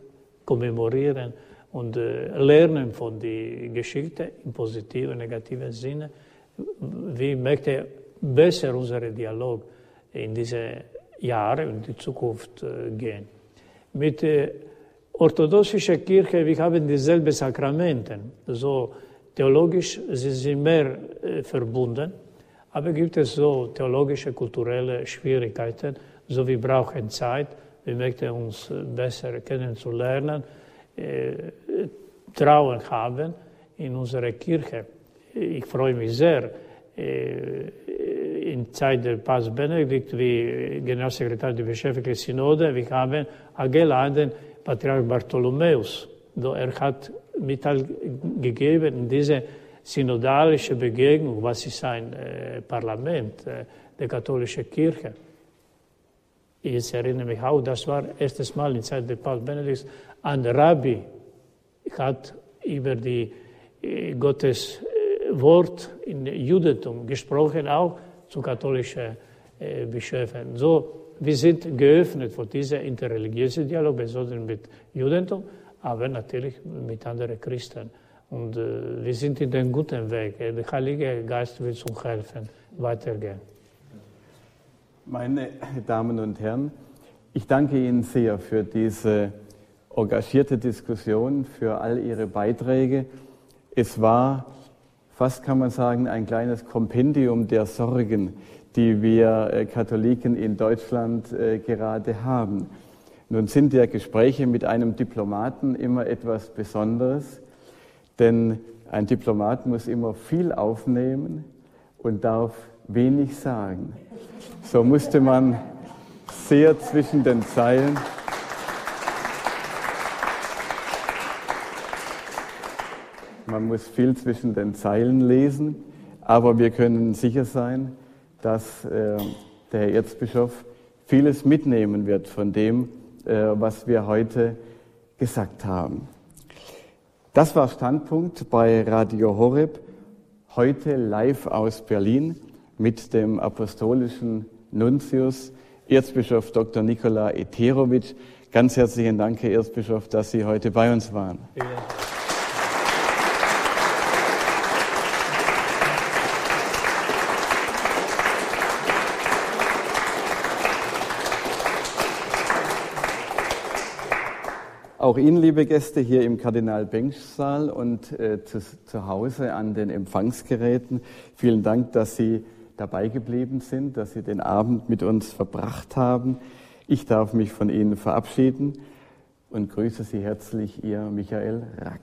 kommemorieren und äh, lernen von der Geschichte im positiven, negativen Sinne. Wie möchte besser unser Dialog in diese Jahre und die Zukunft äh, gehen. Mit der orthodoxischen Kirche, wir haben dieselben Sakramente. So theologisch sind sie mehr äh, verbunden, aber gibt es so theologische, kulturelle Schwierigkeiten. So wir brauchen Zeit, wir möchten uns besser kennenzulernen, äh, Trauen haben in unserer Kirche. Ich freue mich sehr. In Zeit der Papst Benedikt, wie Generalsekretär der Bischöflichen Synode, wir haben eingeladen Patriarch Bartholomäus. Er hat Mitteil gegeben in diese synodalische Begegnung, was ist ein äh, Parlament äh, der katholischen Kirche. Ich erinnere mich auch, das war erstes Mal in Zeit des Papst Benedikts, ein Rabbi hat über die äh, Gottes äh, Wort im Judentum gesprochen, auch zu katholischen äh, Bischöfen. So, wir sind geöffnet für diesen interreligiösen Dialog, besonders mit Judentum, aber natürlich mit anderen Christen. Und äh, wir sind in den guten Weg. Der Heilige Geist wird uns helfen, weitergehen. Meine Damen und Herren, ich danke Ihnen sehr für diese engagierte Diskussion, für all Ihre Beiträge. Es war, fast kann man sagen, ein kleines Kompendium der Sorgen, die wir äh, Katholiken in Deutschland äh, gerade haben. Nun sind ja Gespräche mit einem Diplomaten immer etwas Besonderes, denn ein Diplomat muss immer viel aufnehmen und darf wenig sagen. So musste man sehr zwischen den Zeilen man muss viel zwischen den Zeilen lesen, aber wir können sicher sein, dass äh, der Erzbischof vieles mitnehmen wird von dem, äh, was wir heute gesagt haben. Das war Standpunkt bei Radio Horeb, heute live aus Berlin mit dem apostolischen Nuntius, Erzbischof Dr. Nikola Eterovic. Ganz herzlichen Dank, Herr Erzbischof, dass Sie heute bei uns waren. Ja. Auch Ihnen, liebe Gäste, hier im Kardinal-Bengsch-Saal und äh, zu, zu Hause an den Empfangsgeräten, vielen Dank, dass Sie dabei geblieben sind, dass Sie den Abend mit uns verbracht haben. Ich darf mich von Ihnen verabschieden und grüße Sie herzlich, Ihr Michael Rack.